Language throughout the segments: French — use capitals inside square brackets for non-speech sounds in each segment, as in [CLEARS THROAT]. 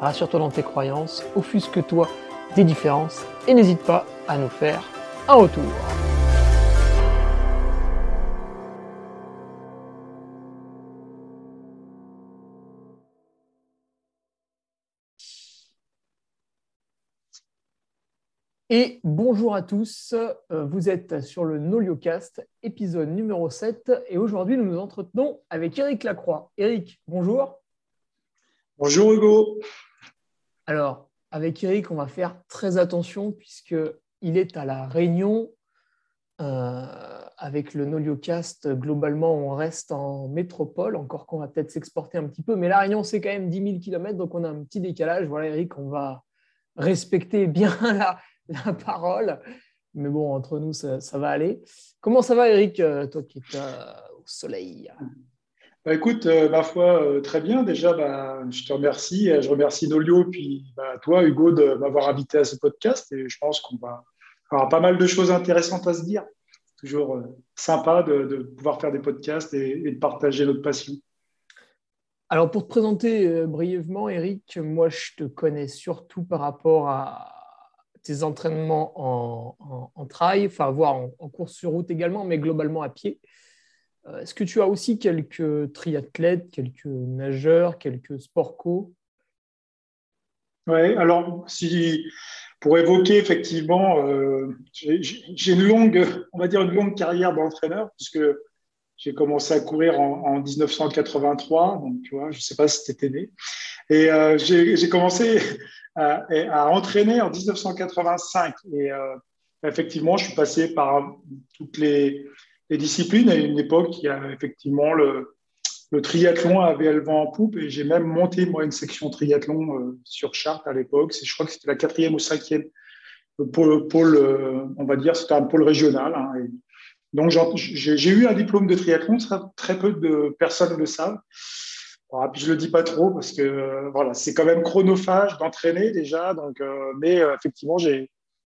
rassure-toi dans tes croyances, offusque-toi des différences et n'hésite pas à nous faire un retour. Et bonjour à tous, euh, vous êtes sur le NolioCast, épisode numéro 7, et aujourd'hui nous nous entretenons avec Eric Lacroix. Eric, bonjour. Bonjour Hugo. Alors, avec Eric, on va faire très attention puisqu'il est à La Réunion. Euh, avec le NolioCast, globalement, on reste en métropole, encore qu'on va peut-être s'exporter un petit peu. Mais La Réunion, c'est quand même 10 000 km, donc on a un petit décalage. Voilà, Eric, on va respecter [LAUGHS] bien la, parole. Mais bon, entre nous, ça, va aller. Comment ça va, Eric, euh, toi qui es au soleil? Bah, écoute, euh, ma foi, euh, très bien. Déjà, bah, je te remercie. Je remercie Nolio, puis bah, toi, Hugo, de m'avoir invité à ce podcast. Et je pense qu'on va avoir pas mal de choses intéressantes à se dire. Toujours euh, sympa de, pouvoir faire des podcasts et, de partager notre passion. Alors, pour te présenter brièvement, Eric, moi, je te connais surtout par rapport à tes entraînements en, en, trail, enfin, voire en, course sur route également, mais globalement à pied. Euh, est-ce que tu as aussi quelques triathlètes, quelques nageurs, quelques sport co? Oui, alors si, pour évoquer effectivement, euh, j'ai une longue, on va dire une longue carrière d'entraîneur, puisque j'ai commencé à courir en, 1983, donc tu vois, je ne sais pas si tu étais né. Et euh, j'ai commencé à, entraîner en 1985. Et effectivement, je suis passé par toutes les, les disciplines. À une époque, il y a effectivement le, triathlon avait le vent en poupe et j'ai même monté moi une section triathlon euh, sur Chartres à l'époque. Je crois que c'était la quatrième ou cinquième pôle, pôle euh, on va dire, c'était un pôle régional. Hein, donc j'ai eu un diplôme de triathlon, très peu de personnes le savent. Voilà, puis je le dis pas trop parce que euh, voilà, c'est quand même chronophage d'entraîner déjà. Donc, mais effectivement,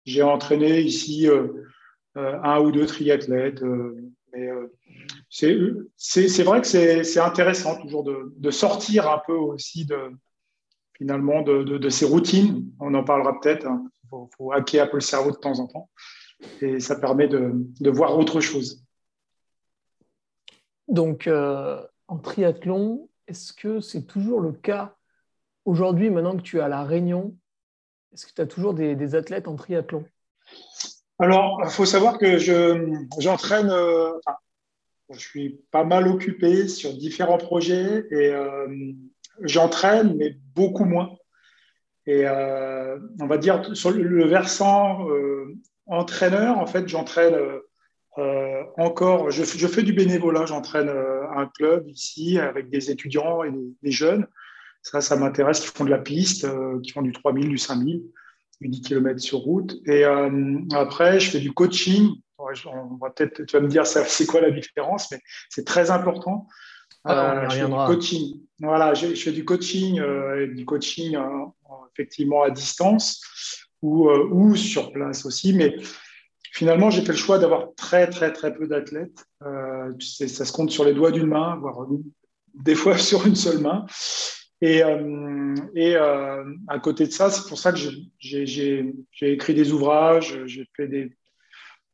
j'ai entraîné ici euh, un ou deux triathlètes. Euh, mais euh, c'est vrai que c'est intéressant toujours de, sortir un peu aussi de, finalement de, ces routines. On en parlera peut-être. Il hein. faut, hacker un peu le cerveau de temps en temps. Et ça permet de, voir autre chose. Donc, en triathlon, est-ce que c'est toujours le cas aujourd'hui, maintenant que tu es à La Réunion Est-ce que tu as toujours des athlètes en triathlon? Alors, il faut savoir que j'entraîne, euh, je suis pas mal occupé sur différents projets et euh, j'entraîne, mais beaucoup moins. Et euh, on va dire sur le, versant entraîneur, en fait, j'entraîne encore, je, fais du bénévolat, j'entraîne un club ici avec des étudiants et des, jeunes. Ça, ça m'intéresse, qui font de la piste, qui font du 3000, du 5000. 10 km sur route. Et euh, après, je fais du coaching. On va peut-être, tu vas me dire, c'est quoi la différence, mais c'est très important. Ah, euh, je fais du coaching. Voilà, je, fais du coaching, euh, du coaching effectivement à distance ou, ou sur place aussi. Mais finalement, j'ai fait le choix d'avoir très, très, très peu d'athlètes. ça se compte sur les doigts d'une main, voire des fois [LAUGHS] sur une seule main. Et, euh, euh, à côté de ça, c'est pour ça que j'ai écrit des ouvrages, j'ai fait des,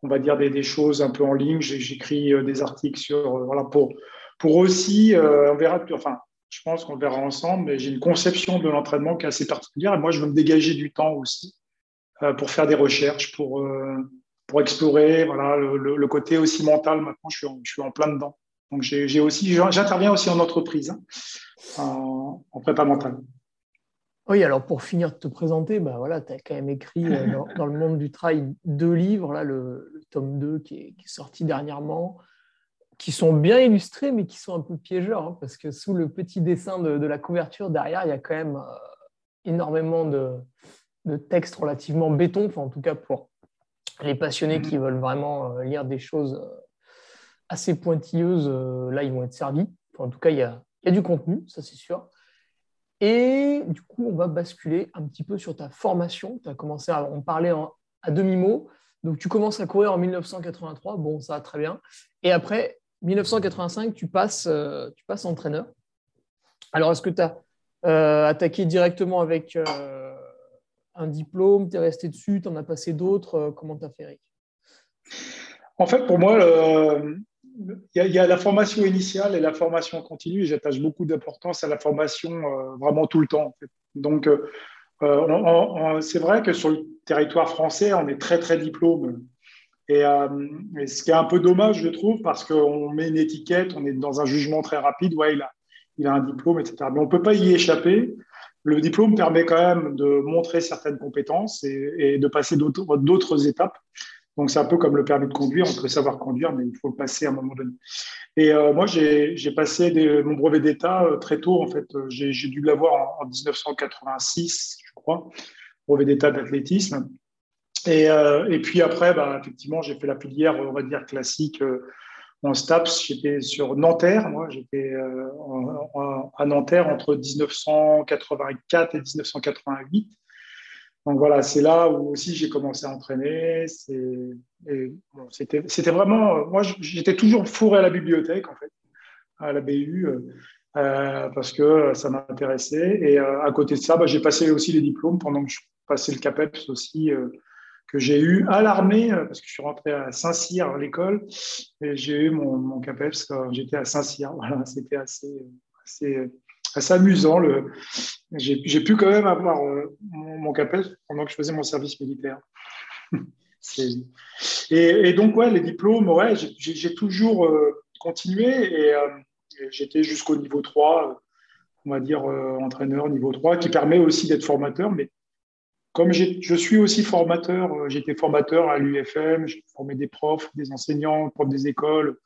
on va dire des, choses un peu en ligne. J'écris euh, des articles sur, voilà, pour, pour aussi, on verra, enfin, je pense qu'on verra ensemble, mais j'ai une conception de l'entraînement qui est assez particulière. Et moi, je veux me dégager du temps aussi pour faire des recherches, pour, pour explorer, voilà, le, côté aussi mental. Maintenant, je suis en plein dedans. Donc, j'ai aussi, j'interviens aussi en entreprise, hein, en, prépa mentale. Oui, alors pour finir de te présenter, bah voilà, tu as quand même écrit euh, [LAUGHS] dans, le monde du travail deux livres, là, le, tome 2 qui est, sorti dernièrement, qui sont bien illustrés, mais qui sont un peu piégeurs, hein, parce que sous le petit dessin de, la couverture derrière, il y a quand même euh, énormément de, textes relativement béton, enfin, en tout cas pour les passionnés qui veulent vraiment lire des choses assez pointilleuses, là, ils vont être servis. en tout cas, il y a, y a du contenu, ça c'est sûr. Et du coup, on va basculer un petit peu sur ta formation. Tu as commencé à en parler à demi-mot. Donc, tu commences à courir en 1983. Bon, ça va très bien. Et après, 1985, tu passes, euh, tu passes entraîneur. Alors, est-ce que tu as euh, attaqué directement avec euh, un diplôme? Tu es resté dessus? Tu en as passé d'autres? Comment tu as fait, Eric? En fait, pour moi, il y, a, la formation initiale et la formation continue. J'attache beaucoup d'importance à la formation euh, vraiment tout le temps. Donc, euh, euh, c'est vrai que sur le territoire français, on est très, très diplôme. Et, ce qui est un peu dommage, je trouve, parce qu'on met une étiquette, on est dans un jugement très rapide. Ouais, il a, il a un diplôme, etc. Mais on ne peut pas y échapper. Le diplôme permet quand même de montrer certaines compétences et de passer d'autres étapes. Donc, c'est un peu comme le permis de conduire. On peut savoir conduire, mais il faut le passer à un moment donné. Et euh, moi, j'ai passé mon brevet d'État euh, très tôt. En fait, euh, j'ai dû l'avoir en, 1986, je crois, brevet d'État d'athlétisme. Et, puis après, bah, effectivement, j'ai fait la filière, on va dire, classique en STAPS. J'étais sur Nanterre. Moi, j'étais à Nanterre entre 1984 et 1988. Donc voilà, c'est là où aussi j'ai commencé à entraîner. C'était vraiment, moi j'étais toujours fourré à la bibliothèque en fait, à la BU, euh, parce que ça m'intéressait. Et euh, à côté de ça, bah, j'ai passé aussi les diplômes pendant que je passais le CAPEPS aussi, euh, que j'ai eu à l'armée, parce que je suis rentré à Saint-Cyr à l'école, et j'ai eu mon, mon CAPEPS quand j'étais à Saint-Cyr. [LAUGHS] Voilà, c'était assez, assez assez amusant. Le... J'ai pu quand même avoir euh, mon, capel pendant que je faisais mon service militaire. [LAUGHS] et, donc, ouais, les diplômes, ouais, j'ai toujours euh, continué euh, et, j'étais jusqu'au niveau 3, on va dire entraîneur niveau 3, qui permet aussi d'être formateur. Mais comme je suis aussi formateur, j'étais formateur à l'UFM, j'ai formé des profs, des enseignants, profs des écoles.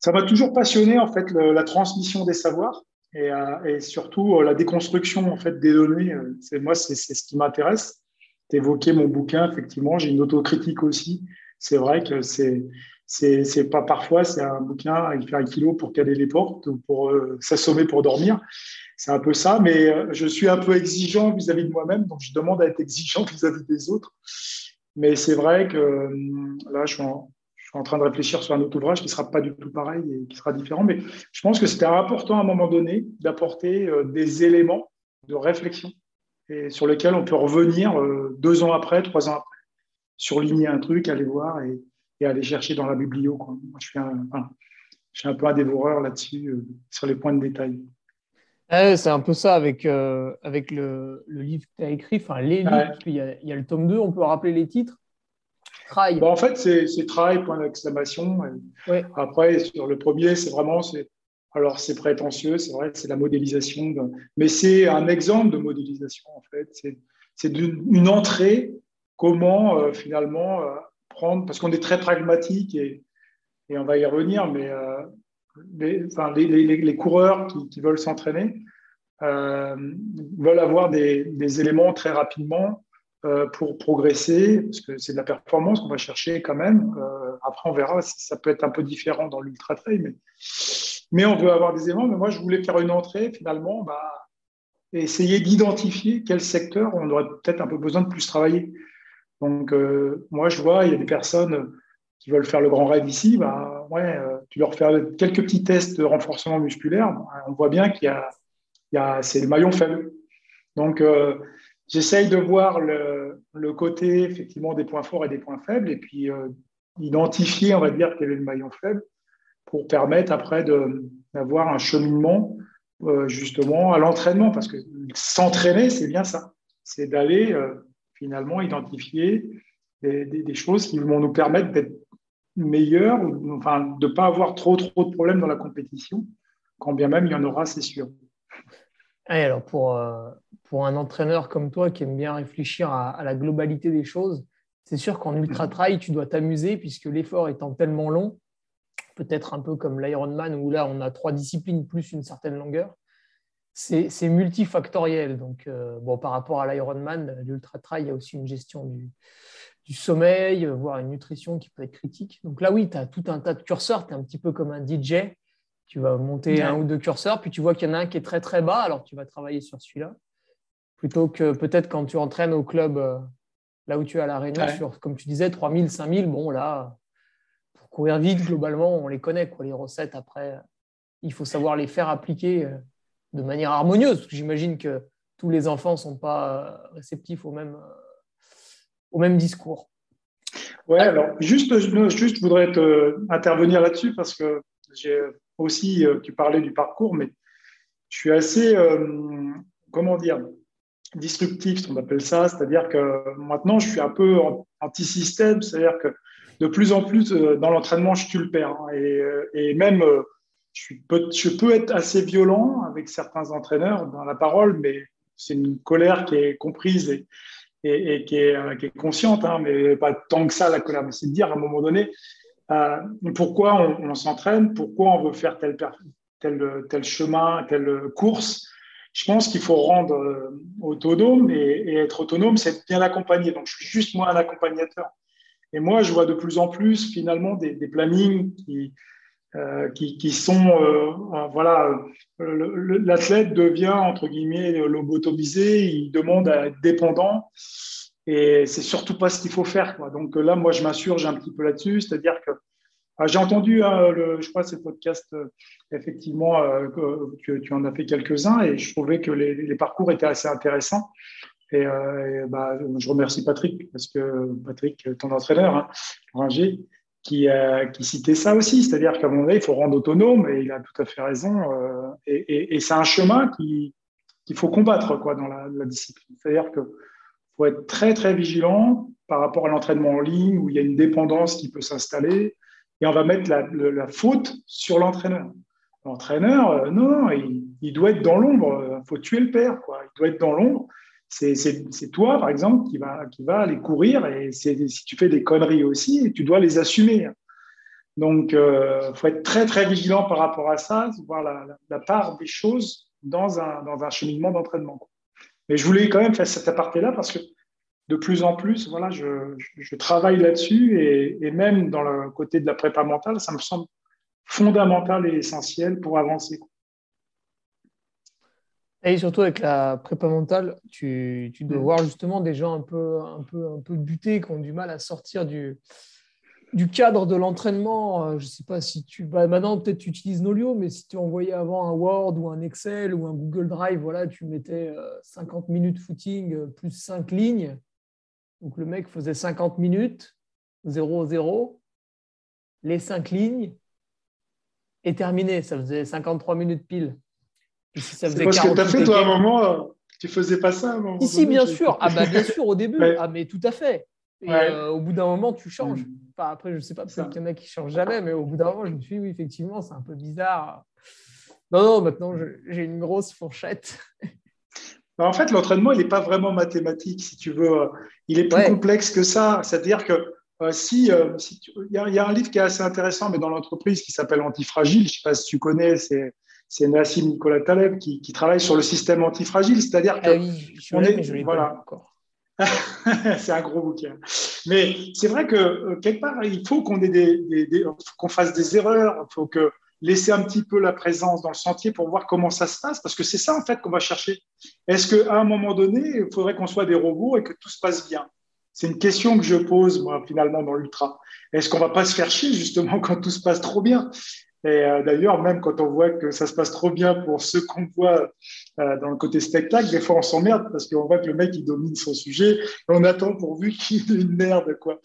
Ça m'a toujours passionné, en fait, la transmission des savoirs. Euh, et, surtout euh, la déconstruction en fait des données. Euh, c'est moi, c'est ce qui m'intéresse. Tu évoqué mon bouquin, effectivement, j'ai une autocritique aussi. C'est vrai que c'est c'est pas parfois c'est un bouquin il fait un kilo pour caler les portes ou pour s'assommer pour dormir. C'est un peu ça, mais je suis un peu exigeant vis-à-vis de moi-même, donc je demande à être exigeant [LAUGHS] vis-à-vis des autres. Mais c'est vrai que là, je suis en, en train de réfléchir sur un autre ouvrage qui ne sera pas du tout pareil et qui sera différent. Mais je pense que c'était important à un moment donné d'apporter euh, des éléments de réflexion et sur lesquels on peut revenir euh, deux ans après, trois ans après, surligner un truc, aller voir et, aller chercher dans la biblio. Moi, je, suis un, un peu un dévoreur là-dessus, euh, sur les points de détail. c'est un peu ça avec, avec le, livre que tu as écrit, enfin les livres, il, y a, il y a le tome 2, on peut rappeler les titres bah, en fait, c'est trail, point d'exclamation. Après, sur le premier, c'est vraiment. Alors, c'est prétentieux, c'est vrai, c'est la modélisation. mais c'est un exemple de modélisation, en fait. C'est une entrée, comment euh, finalement euh, prendre. Parce qu'on est très pragmatique et, et, on va y revenir, mais euh, les, enfin, les, les, coureurs qui, qui veulent s'entraîner veulent avoir des, des, éléments très rapidement pour progresser, parce que c'est de la performance qu'on va chercher quand même. Euh, après, on verra si ça peut être un peu différent dans l'ultra trail, mais, mais on veut avoir des éléments. Mais moi, je voulais faire une entrée finalement, bah, essayer d'identifier quel secteur on aurait peut-être un peu besoin de plus travailler. Donc, euh, moi, je vois, il y a des personnes qui veulent faire le grand rêve ici. Bah, ouais, tu leur fais quelques petits tests de renforcement musculaire. Bah, on voit bien qu'il y a, a c'est le maillon faible. Donc, j'essaye de voir le, côté effectivement des points forts et des points faibles et puis euh, identifier, on va dire, quel est le maillon faible pour permettre après d'avoir un cheminement euh, justement à l'entraînement parce que s'entraîner, c'est bien ça. C'est d'aller euh, finalement identifier des, choses qui vont nous permettre d'être meilleurs, enfin, de ne pas avoir trop, trop de problèmes dans la compétition, quand bien même il y en aura, c'est sûr. Alors pour, pour un entraîneur comme toi qui aime bien réfléchir à, la globalité des choses, c'est sûr qu'en ultra trail, tu dois t'amuser puisque l'effort étant tellement long, peut-être un peu comme l'Ironman où là on a trois disciplines plus une certaine longueur, c'est multifactoriel. Donc, euh, bon, par rapport à l'Ironman, l'Ultra Trail, il y a aussi une gestion du, du, sommeil, voire une nutrition qui peut être critique. Donc là, oui, tu as tout un tas de curseurs. Tu es un petit peu comme un DJ. Tu vas monter un ou deux curseurs, puis tu vois qu'il y en a un qui est très très bas, alors tu vas travailler sur celui-là. Plutôt que peut-être quand tu entraînes au club, euh, là où tu es à la Réunion, sur, comme tu disais, 3000, 5000, bon là, pour courir vite, globalement, on les connaît, quoi, les recettes. Après, il faut savoir les faire appliquer euh, de manière harmonieuse, parce que j'imagine que tous les enfants ne sont pas euh, réceptifs au même, au même discours. Ouais, alors juste, juste je voudrais te, intervenir là-dessus parce que j'ai aussi, euh, tu parlais du parcours, mais je suis assez, euh, comment dire, disruptif, on appelle ça, c'est-à-dire que maintenant je suis un peu anti-système, c'est-à-dire que de plus en plus euh, dans l'entraînement, je tue le père. Hein, et, même, je, peux, être assez violent avec certains entraîneurs dans la parole, mais c'est une colère qui est comprise et, et, qui, est, qui, est, consciente, hein, mais pas tant que ça la colère, mais c'est de dire à un moment donné, euh, pourquoi on, s'entraîne, pourquoi on veut faire tel, chemin, telle course? Je pense qu'il faut rendre euh, autonome et, être autonome, c'est bien accompagné. Donc, je suis juste moi un accompagnateur. Et moi, je vois de plus en plus finalement des, plannings qui, euh, qui, sont, voilà, l'athlète devient entre guillemets lobotomisé, il demande à être dépendant. Et c'est surtout pas ce qu'il faut faire. Quoi. Donc là, moi, je m'insurge un petit peu là-dessus, c'est-à-dire que ah, j'ai entendu, hein, le, je crois, ces podcasts, euh, effectivement, euh, tu, en as fait quelques-uns, et je trouvais que les, parcours étaient assez intéressants. Et, euh, bah, je remercie Patrick, parce que Patrick, ton entraîneur, hein, Ringer, qui, qui citait ça aussi, c'est-à-dire qu'à un moment donné, il faut rendre autonome, et il a tout à fait raison. et, et, et c'est un chemin qu'il faut combattre quoi, dans la, la discipline. C'est-à-dire que faut être très, très vigilant par rapport à l'entraînement en ligne où il y a une dépendance qui peut s'installer et on va mettre la, faute sur l'entraîneur. L'entraîneur, euh, non, il, doit être dans l'ombre. Il faut tuer le père, quoi. Il doit être dans l'ombre. C'est toi, par exemple, qui va, qui va aller courir et si tu fais des conneries aussi, tu dois les assumer. Donc, il euh, faut être très, très vigilant par rapport à ça, voir la, la part des choses dans un, dans un cheminement d'entraînement. Mais je voulais quand même faire cet aparté-là parce que de plus en plus, voilà, je, je travaille là-dessus et, et, même dans le côté de la prépa mentale, ça me semble fondamental et essentiel pour avancer. Et surtout avec la prépa mentale, tu, tu dois mm. voir justement des gens un peu, un, peu, un peu butés qui ont du mal à sortir du, du cadre de l'entraînement, euh, je ne sais pas si tu. Bah, maintenant, peut-être tu utilises Nolio, mais si tu envoyais avant un Word ou un Excel ou un Google Drive, voilà, tu mettais 50 euh, minutes footing euh, plus 5 lignes. Donc le mec faisait 50 minutes, 0-0, les 5 lignes, et terminé. Ça faisait 53 minutes pile. c'est parce que tu as fait, toi, à un moment, tu faisais pas ça Ici, bien sûr. Ah, bah, bien sûr, au début. Ah, mais tout à fait. Et euh, au bout d'un moment, tu changes. Mm. après, je ne sais pas, peut-être qu'il y en a qui ne changent jamais, mais au bout d'un moment, je me suis dit, oui, effectivement, c'est un peu bizarre. Non, non, maintenant, j'ai une grosse fourchette. Bah, en fait, l'entraînement, il n'est pas vraiment mathématique, si tu veux. Il est plus complexe que ça. C'est-à-dire que euh, si, euh, si il, y a, un livre qui est assez intéressant, mais dans l'entreprise, qui s'appelle Antifragile, je ne sais pas si tu connais, c'est c'est Nassim Nicolas Taleb qui, qui, travaille sur le système antifragile, c'est-à-dire que ah oui, je on est, voilà, encore. [LAUGHS] c'est un gros bouquin. Mais c'est vrai que euh, quelque part, il faut qu'on fasse des erreurs. Il faut que laisser un petit peu la présence dans le sentier pour voir comment ça se passe, parce que c'est ça en fait qu'on va chercher. Est-ce qu'à un moment donné, il faudrait qu'on soit des robots et que tout se passe bien? C'est une question que je pose moi finalement dans l'ultra. Est-ce qu'on va pas se faire chier justement [LAUGHS] quand tout se passe trop bien? Et euh, d'ailleurs, même quand on voit que ça se passe trop bien pour ceux qu'on voit euh, dans le côté spectacle, des fois on s'emmerde parce qu'on voit que le mec il domine son sujet et on attend pourvu qu'il ait [LAUGHS] une merde quoi.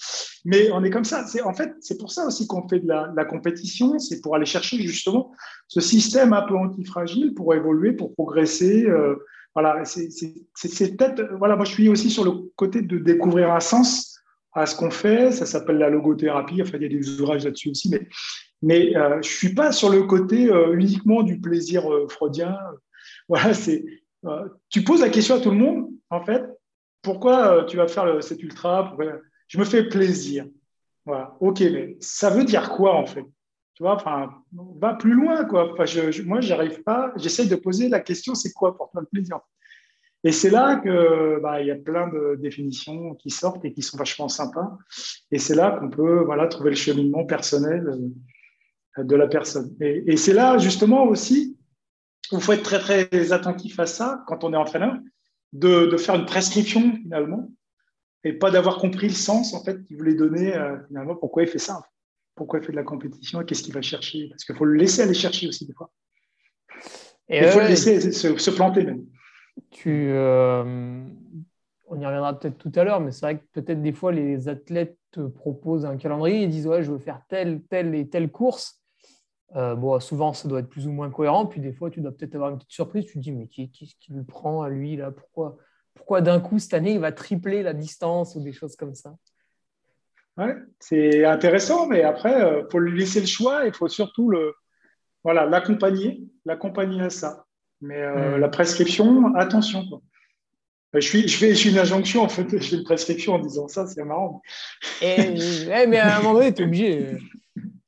Mais on est comme ça. C'est en fait c'est pour ça aussi qu'on fait de la, compétition, c'est pour aller chercher justement ce système un peu antifragile pour évoluer, pour progresser. Euh, voilà, c'est peut-être voilà. Moi je suis aussi sur le côté de découvrir un sens à ce qu'on fait. Ça s'appelle la logothérapie. Enfin, il y a des ouvrages là-dessus aussi, mais mais euh, je suis pas sur le côté euh, uniquement du plaisir euh, freudien. [LAUGHS] Voilà, c'est. Tu poses la question à tout le monde, en fait. Pourquoi tu vas faire cet ultra? Je me fais plaisir. Voilà. Ok, mais ça veut dire quoi en fait? Tu vois, enfin, va plus loin, quoi. Enfin, moi, j'arrive pas. J'essaye de poser la question, c'est quoi pour toi le plaisir? Et c'est là que bah, il y a plein de définitions qui sortent et qui sont vachement sympas. Et c'est là qu'on peut, voilà, trouver le cheminement personnel de la personne. Et, et c'est là, justement, aussi, où il faut être très, très attentif à ça quand on est entraîneur, de, de faire une prescription, finalement, et pas d'avoir compris le sens, en fait, qu'il voulait donner, euh, finalement, pourquoi il fait ça pourquoi il fait de la compétition et qu'est-ce qu'il va chercher. Parce qu'il faut le laisser aller chercher aussi des fois. il faut le laisser se, planter même. Tu, euh, on y reviendra peut-être tout à l'heure, mais c'est vrai que peut-être des fois les athlètes te proposent un calendrier et disent ouais, je veux faire telle, telle et telle course. Euh, bon, souvent, ça doit être plus ou moins cohérent. Puis des fois, tu dois peut-être avoir une petite surprise. Tu te dis, mais qu'est-ce qui lui prend à lui là? Pourquoi, pourquoi d'un coup, cette année, il va tripler la distance ou des choses comme ça? Ouais, c'est intéressant, mais après, il euh, faut lui laisser le choix. Il faut surtout le, voilà, l'accompagner, l'accompagner à ça. Mais euh, hmm. la prescription, attention. Quoi. Je, suis, je, fais, je une injonction, en fait, [LAUGHS] je fais une prescription en disant ça, c'est marrant. Et, mais à un moment donné, tu es obligé.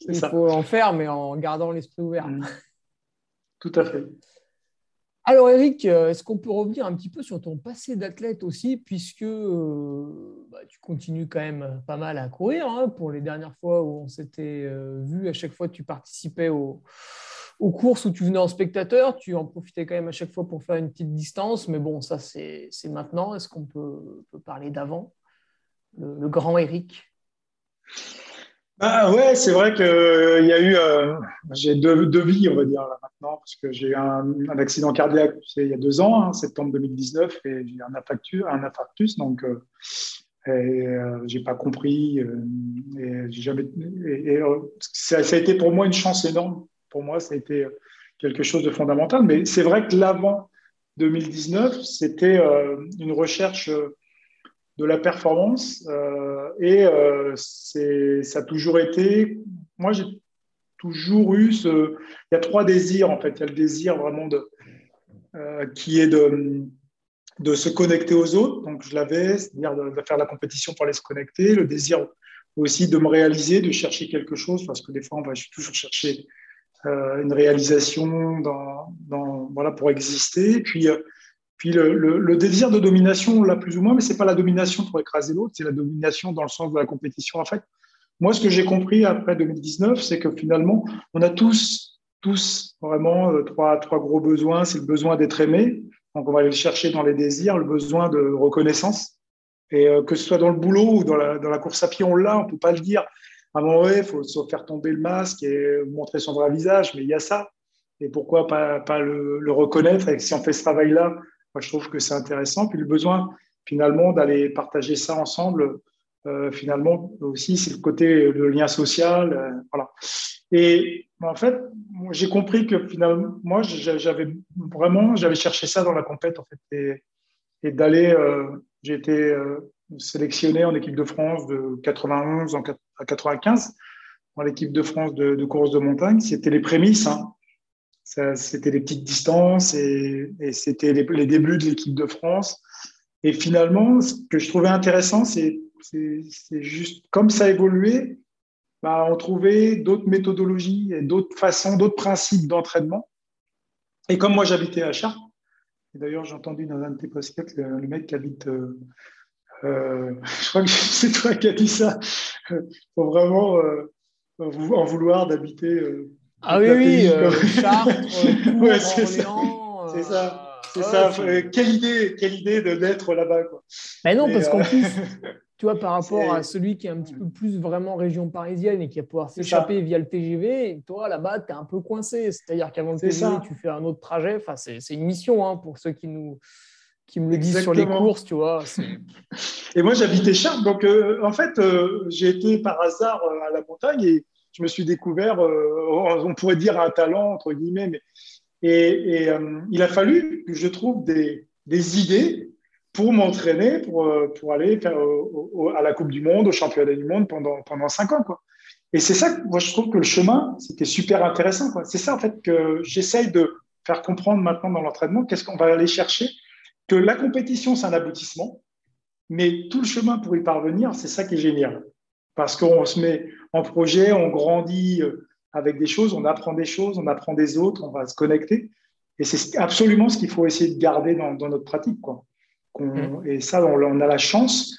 Il faut en faire, mais en gardant l'esprit ouvert. Hmm. Tout à fait. Alors Eric, euh, est-ce qu'on peut revenir un petit peu sur ton passé d'athlète aussi, puisque euh, bah, tu continues quand même pas mal à courir. Hein, pour les dernières fois où on s'était euh, vu, à chaque fois tu participais aux, courses où tu venais en spectateur, tu en profitais quand même à chaque fois pour faire une petite distance. Mais bon, ça c'est maintenant. Est-ce qu'on peut, parler d'avant? Le, grand Eric? Ah ouais, c'est vrai qu'il euh, y a eu, euh, j'ai deux, vies, on va dire, maintenant, parce que j'ai eu un, accident cardiaque il y a deux ans, hein, septembre 2019, et j'ai eu un infarctus, un infarctus donc euh, euh j'ai pas compris, et et, ça, a été pour moi une chance énorme. Pour moi, ça a été quelque chose de fondamental, mais c'est vrai que l'avant 2019, c'était une recherche de la performance. Euh, et euh, ça a toujours été. Moi, j'ai toujours eu ce. Il y a trois désirs, en fait. Il y a le désir vraiment de. Euh, qui est de, de se connecter aux autres. Donc, je l'avais, c'est-à-dire de, faire la compétition pour aller se connecter. Le désir aussi de me réaliser, de chercher quelque chose, parce que des fois, on va toujours chercher une réalisation dans, voilà, pour exister. Puis, puis le, désir de domination, on l'a plus ou moins, mais ce n'est pas la domination pour écraser l'autre, c'est la domination dans le sens de la compétition. En fait, moi, ce que j'ai compris après 2019, c'est que finalement, on a tous, tous vraiment euh, trois, trois gros besoins. C'est le besoin d'être aimé, donc on va aller le chercher dans les désirs, le besoin de reconnaissance. Et euh, que ce soit dans le boulot ou dans la, course à pied, on l'a, on ne peut pas le dire. À un moment il faut faire tomber le masque et montrer son vrai visage, mais il y a ça. Et pourquoi pas, pas le, le reconnaître? Et si on fait ce travail-là, moi, je trouve que c'est intéressant. Puis le besoin, finalement, d'aller partager ça ensemble, euh, finalement, aussi, c'est le côté le lien social. Euh, voilà. Et en fait, j'ai compris que finalement, moi, j'avais vraiment, j'avais cherché ça dans la compète, en fait, et, d'aller, euh, j'ai été sélectionné en équipe de France de 91 à 95 dans l'équipe de France de, course de montagne. C'était les prémices. Hein c'était les petites distances et, c'était les, débuts de l'équipe de France. Et finalement, ce que je trouvais intéressant, c'est juste comme ça a évolué, bah, on trouvait d'autres méthodologies et d'autres façons, d'autres principes d'entraînement. Et comme moi, j'habitais à Chartres, et d'ailleurs, j'ai entendu dans un de tes podcasts le, mec qui habite, euh, euh, je crois que [LAUGHS] c'est toi qui as dit ça, faut vraiment euh, en vouloir d'habiter ah oui, oui, euh, Chartres, [LAUGHS] ouais, c'est ça. C'est ça. C'est ça. Quelle idée, quelle idée de naître là-bas. Quoi. Mais non, parce qu'en euh, plus, [LAUGHS] tu vois, par rapport à celui qui est un petit peu plus vraiment région parisienne et qui va pouvoir s'échapper via le TGV, toi, là-bas, tu es un peu coincé. C'est-à-dire qu'avant le TGV, tu fais un autre trajet. Enfin, c'est une mission hein, pour ceux qui nous qui me le disent sur les courses, tu vois. [LAUGHS] Et moi, j'habitais Chartres, donc euh, en fait, j'ai été par hasard à la montagne et je me suis découvert, euh, on pourrait dire un talent, entre guillemets, mais, et, euh, il a fallu que je trouve des, idées pour m'entraîner, pour, euh, aller à la Coupe du Monde, au Championnat du Monde pendant, pendant cinq ans. Quoi. Et c'est ça, moi, je trouve que le chemin, c'était super intéressant. C'est ça, en fait, que j'essaye de faire comprendre maintenant dans l'entraînement. Qu'est-ce qu'on va aller chercher Que la compétition, c'est un aboutissement, mais tout le chemin pour y parvenir, c'est ça qui est génial. Parce qu'on se met, en projet, on grandit euh, avec des choses, on apprend des choses, on apprend des autres, on va se connecter. Et c'est absolument ce qu'il faut essayer de garder dans, notre pratique. Quoi. Mm. Et ça, on, a la chance,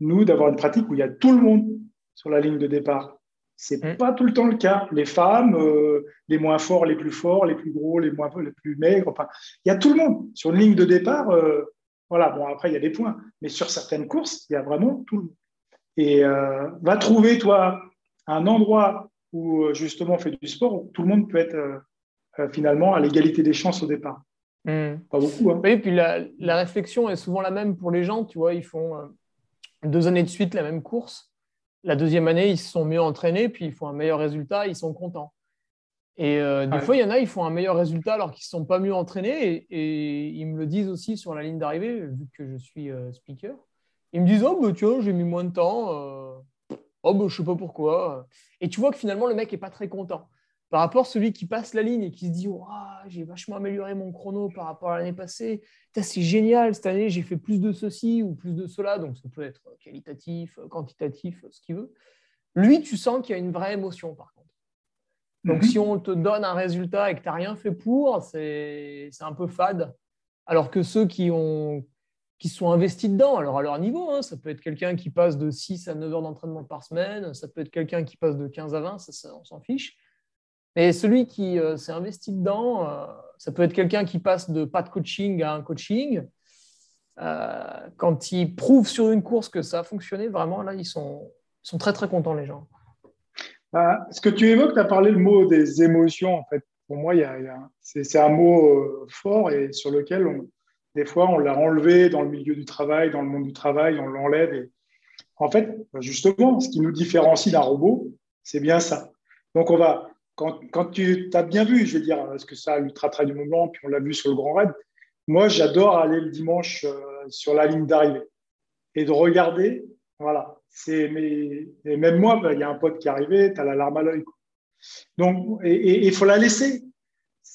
nous, d'avoir une pratique où il y a tout le monde sur la ligne de départ. C'est n'est mm. pas tout le temps le cas. Les femmes, euh, les moins forts, les plus forts, les plus gros, les moins les plus maigres. Enfin, il y a tout le monde sur une ligne de départ. Euh, voilà. Bon, après, il y a des points, mais sur certaines courses, il y a vraiment tout le monde. Et euh, va trouver toi un endroit où justement on fait du sport où tout le monde peut être finalement à l'égalité des chances au départ. Mm. Pas beaucoup. Hein. Oui, puis la, la, réflexion est souvent la même pour les gens. Tu vois, ils font deux années de suite la même course la deuxième année, ils se sont mieux entraînés, puis ils font un meilleur résultat, ils sont contents. Et euh, des fois, il y en a, ils font un meilleur résultat alors qu'ils ne sont pas mieux entraînés. Et, ils me le disent aussi sur la ligne d'arrivée, vu que je suis euh, speaker. Ils me disent Oh, bah, tu vois, j'ai mis moins de temps. Euh, oh, bah, je ne sais pas pourquoi. Et tu vois que finalement, le mec n'est pas très content par rapport à celui qui passe la ligne et qui se dit j'ai vachement amélioré mon chrono par rapport à l'année passée, c'est génial, cette année j'ai fait plus de ceci ou plus de cela, donc ça peut être qualitatif, quantitatif, ce qu'il veut. Lui, tu sens qu'il y a une vraie émotion par contre. Donc mhm. si on te donne un résultat et que tu n'as rien fait pour, c'est un peu fade. Alors que ceux qui, ont, qui sont investis dedans, alors à leur niveau, hein, ça peut être quelqu'un qui passe de 6 à 9 heures d'entraînement par semaine, ça peut être quelqu'un qui passe de 15 à 20, ça on s'en fiche. Mais celui qui euh, s'est investi dedans, euh, ça peut être quelqu'un qui passe de pas de coaching à un coaching. Euh, quand il prouve sur une course que ça a fonctionné, vraiment, là, ils sont, sont très, très contents, les gens. Bah, ce que tu évoques, tu as parlé le mot des émotions. En fait, pour moi, c'est un mot fort et sur lequel, on, des fois, on l'a enlevé dans le milieu du travail, dans le monde du travail, on l'enlève. Et... En fait, justement, ce qui nous différencie d'un robot, c'est bien ça. Donc, on va, quand, tu as bien vu, je veux dire, parce que ça, l'Ultra Trail du Mont Blanc, puis on l'a vu sur le Grand Raid, moi, j'adore aller le dimanche euh, sur la ligne d'arrivée et de regarder. Voilà. Mais, et même moi, bah, il y a un pote qui est arrivé, tu as la larme à l'œil. Donc, et il faut la laisser.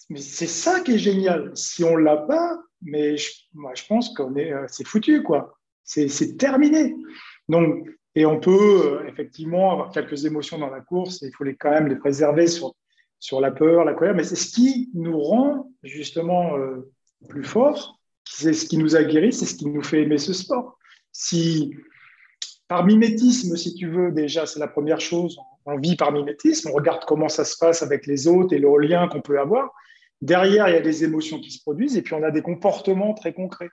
Mais c'est ça qui est génial. Si on ne l'a pas, mais je, moi, je pense qu'on est, euh, c'est foutu, quoi. C'est, terminé. Donc, et on peut euh, effectivement avoir quelques émotions dans la course il faut les, quand même les préserver sur, sur la peur, la colère. Mais c'est ce qui nous rend justement euh, plus forts, c'est ce qui nous a guéris, c'est ce qui nous fait aimer ce sport. Si par mimétisme, si tu veux, déjà, c'est la première chose, on vit par mimétisme, on regarde comment ça se passe avec les autres et le lien qu'on peut avoir. Derrière, il y a des émotions qui se produisent et puis on a des comportements très concrets.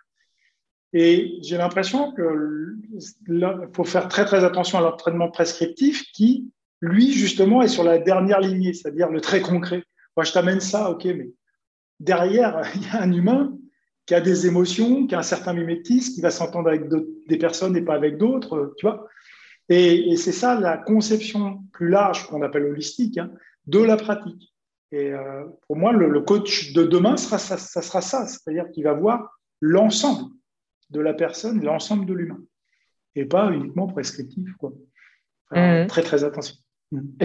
Et j'ai l'impression qu'il faut faire très très attention à l'entraînement prescriptif qui, lui, justement, est sur la dernière lignée, c'est-à-dire le très concret. Moi, je t'amène ça, ok, mais derrière, [LAUGHS] il y a un humain qui a des émotions, qui a un certain mimétisme, qui va s'entendre avec des personnes et pas avec d'autres, tu vois. Et, c'est ça la conception plus large qu'on appelle holistique hein, de la pratique. Et euh, pour moi, le, coach de demain, sera, ça, ça sera ça, c'est-à-dire qu'il va voir l'ensemble de la personne, l'ensemble de l'humain, et pas uniquement prescriptif. Quoi. Mhm. Très, très attention. Mhm.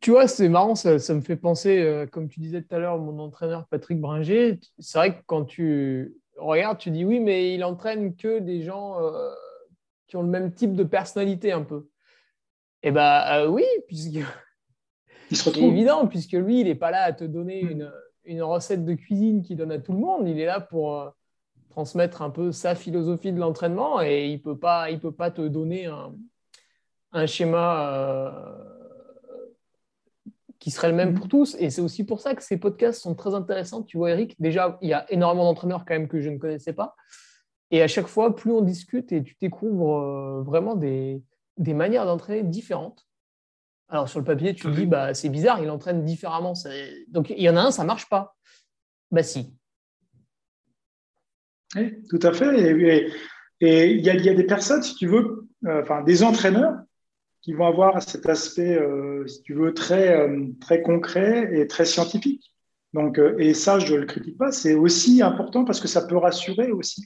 tu vois, c'est marrant, ça, me fait penser, euh, comme tu disais tout à l'heure, mon entraîneur Patrick Bringer, c'est vrai que quand tu regardes, tu dis oui, mais il entraîne que des gens euh, qui ont le même type de personnalité un peu. Eh bien, euh, oui, puisque c'est évident, puisque lui, il n'est pas là à te donner mhm. une, une, recette de cuisine qu'il donne à tout le monde, il est là pour transmettre un peu sa philosophie de l'entraînement et il ne peut, pas, il peut pas te donner un, schéma euh, qui serait le même pour tous. Et c'est aussi pour ça que ces podcasts sont très intéressants. Tu vois, Eric, déjà, il y a énormément d'entraîneurs quand même que je ne connaissais pas. Et à chaque fois, plus on discute et tu découvres euh, vraiment des, des manières d'entraîner différentes. Alors sur le papier, tu te dis, bah, c'est bizarre, il entraîne différemment. Donc il y en a un, ça marche pas. Bah si, oui, tout à fait. Et il y, a des personnes, si tu veux, euh, enfin des entraîneurs qui vont avoir cet aspect, euh, si tu veux, très, euh, très concret et très scientifique. Donc, et ça, je ne le critique pas, c'est aussi important parce que ça peut rassurer aussi.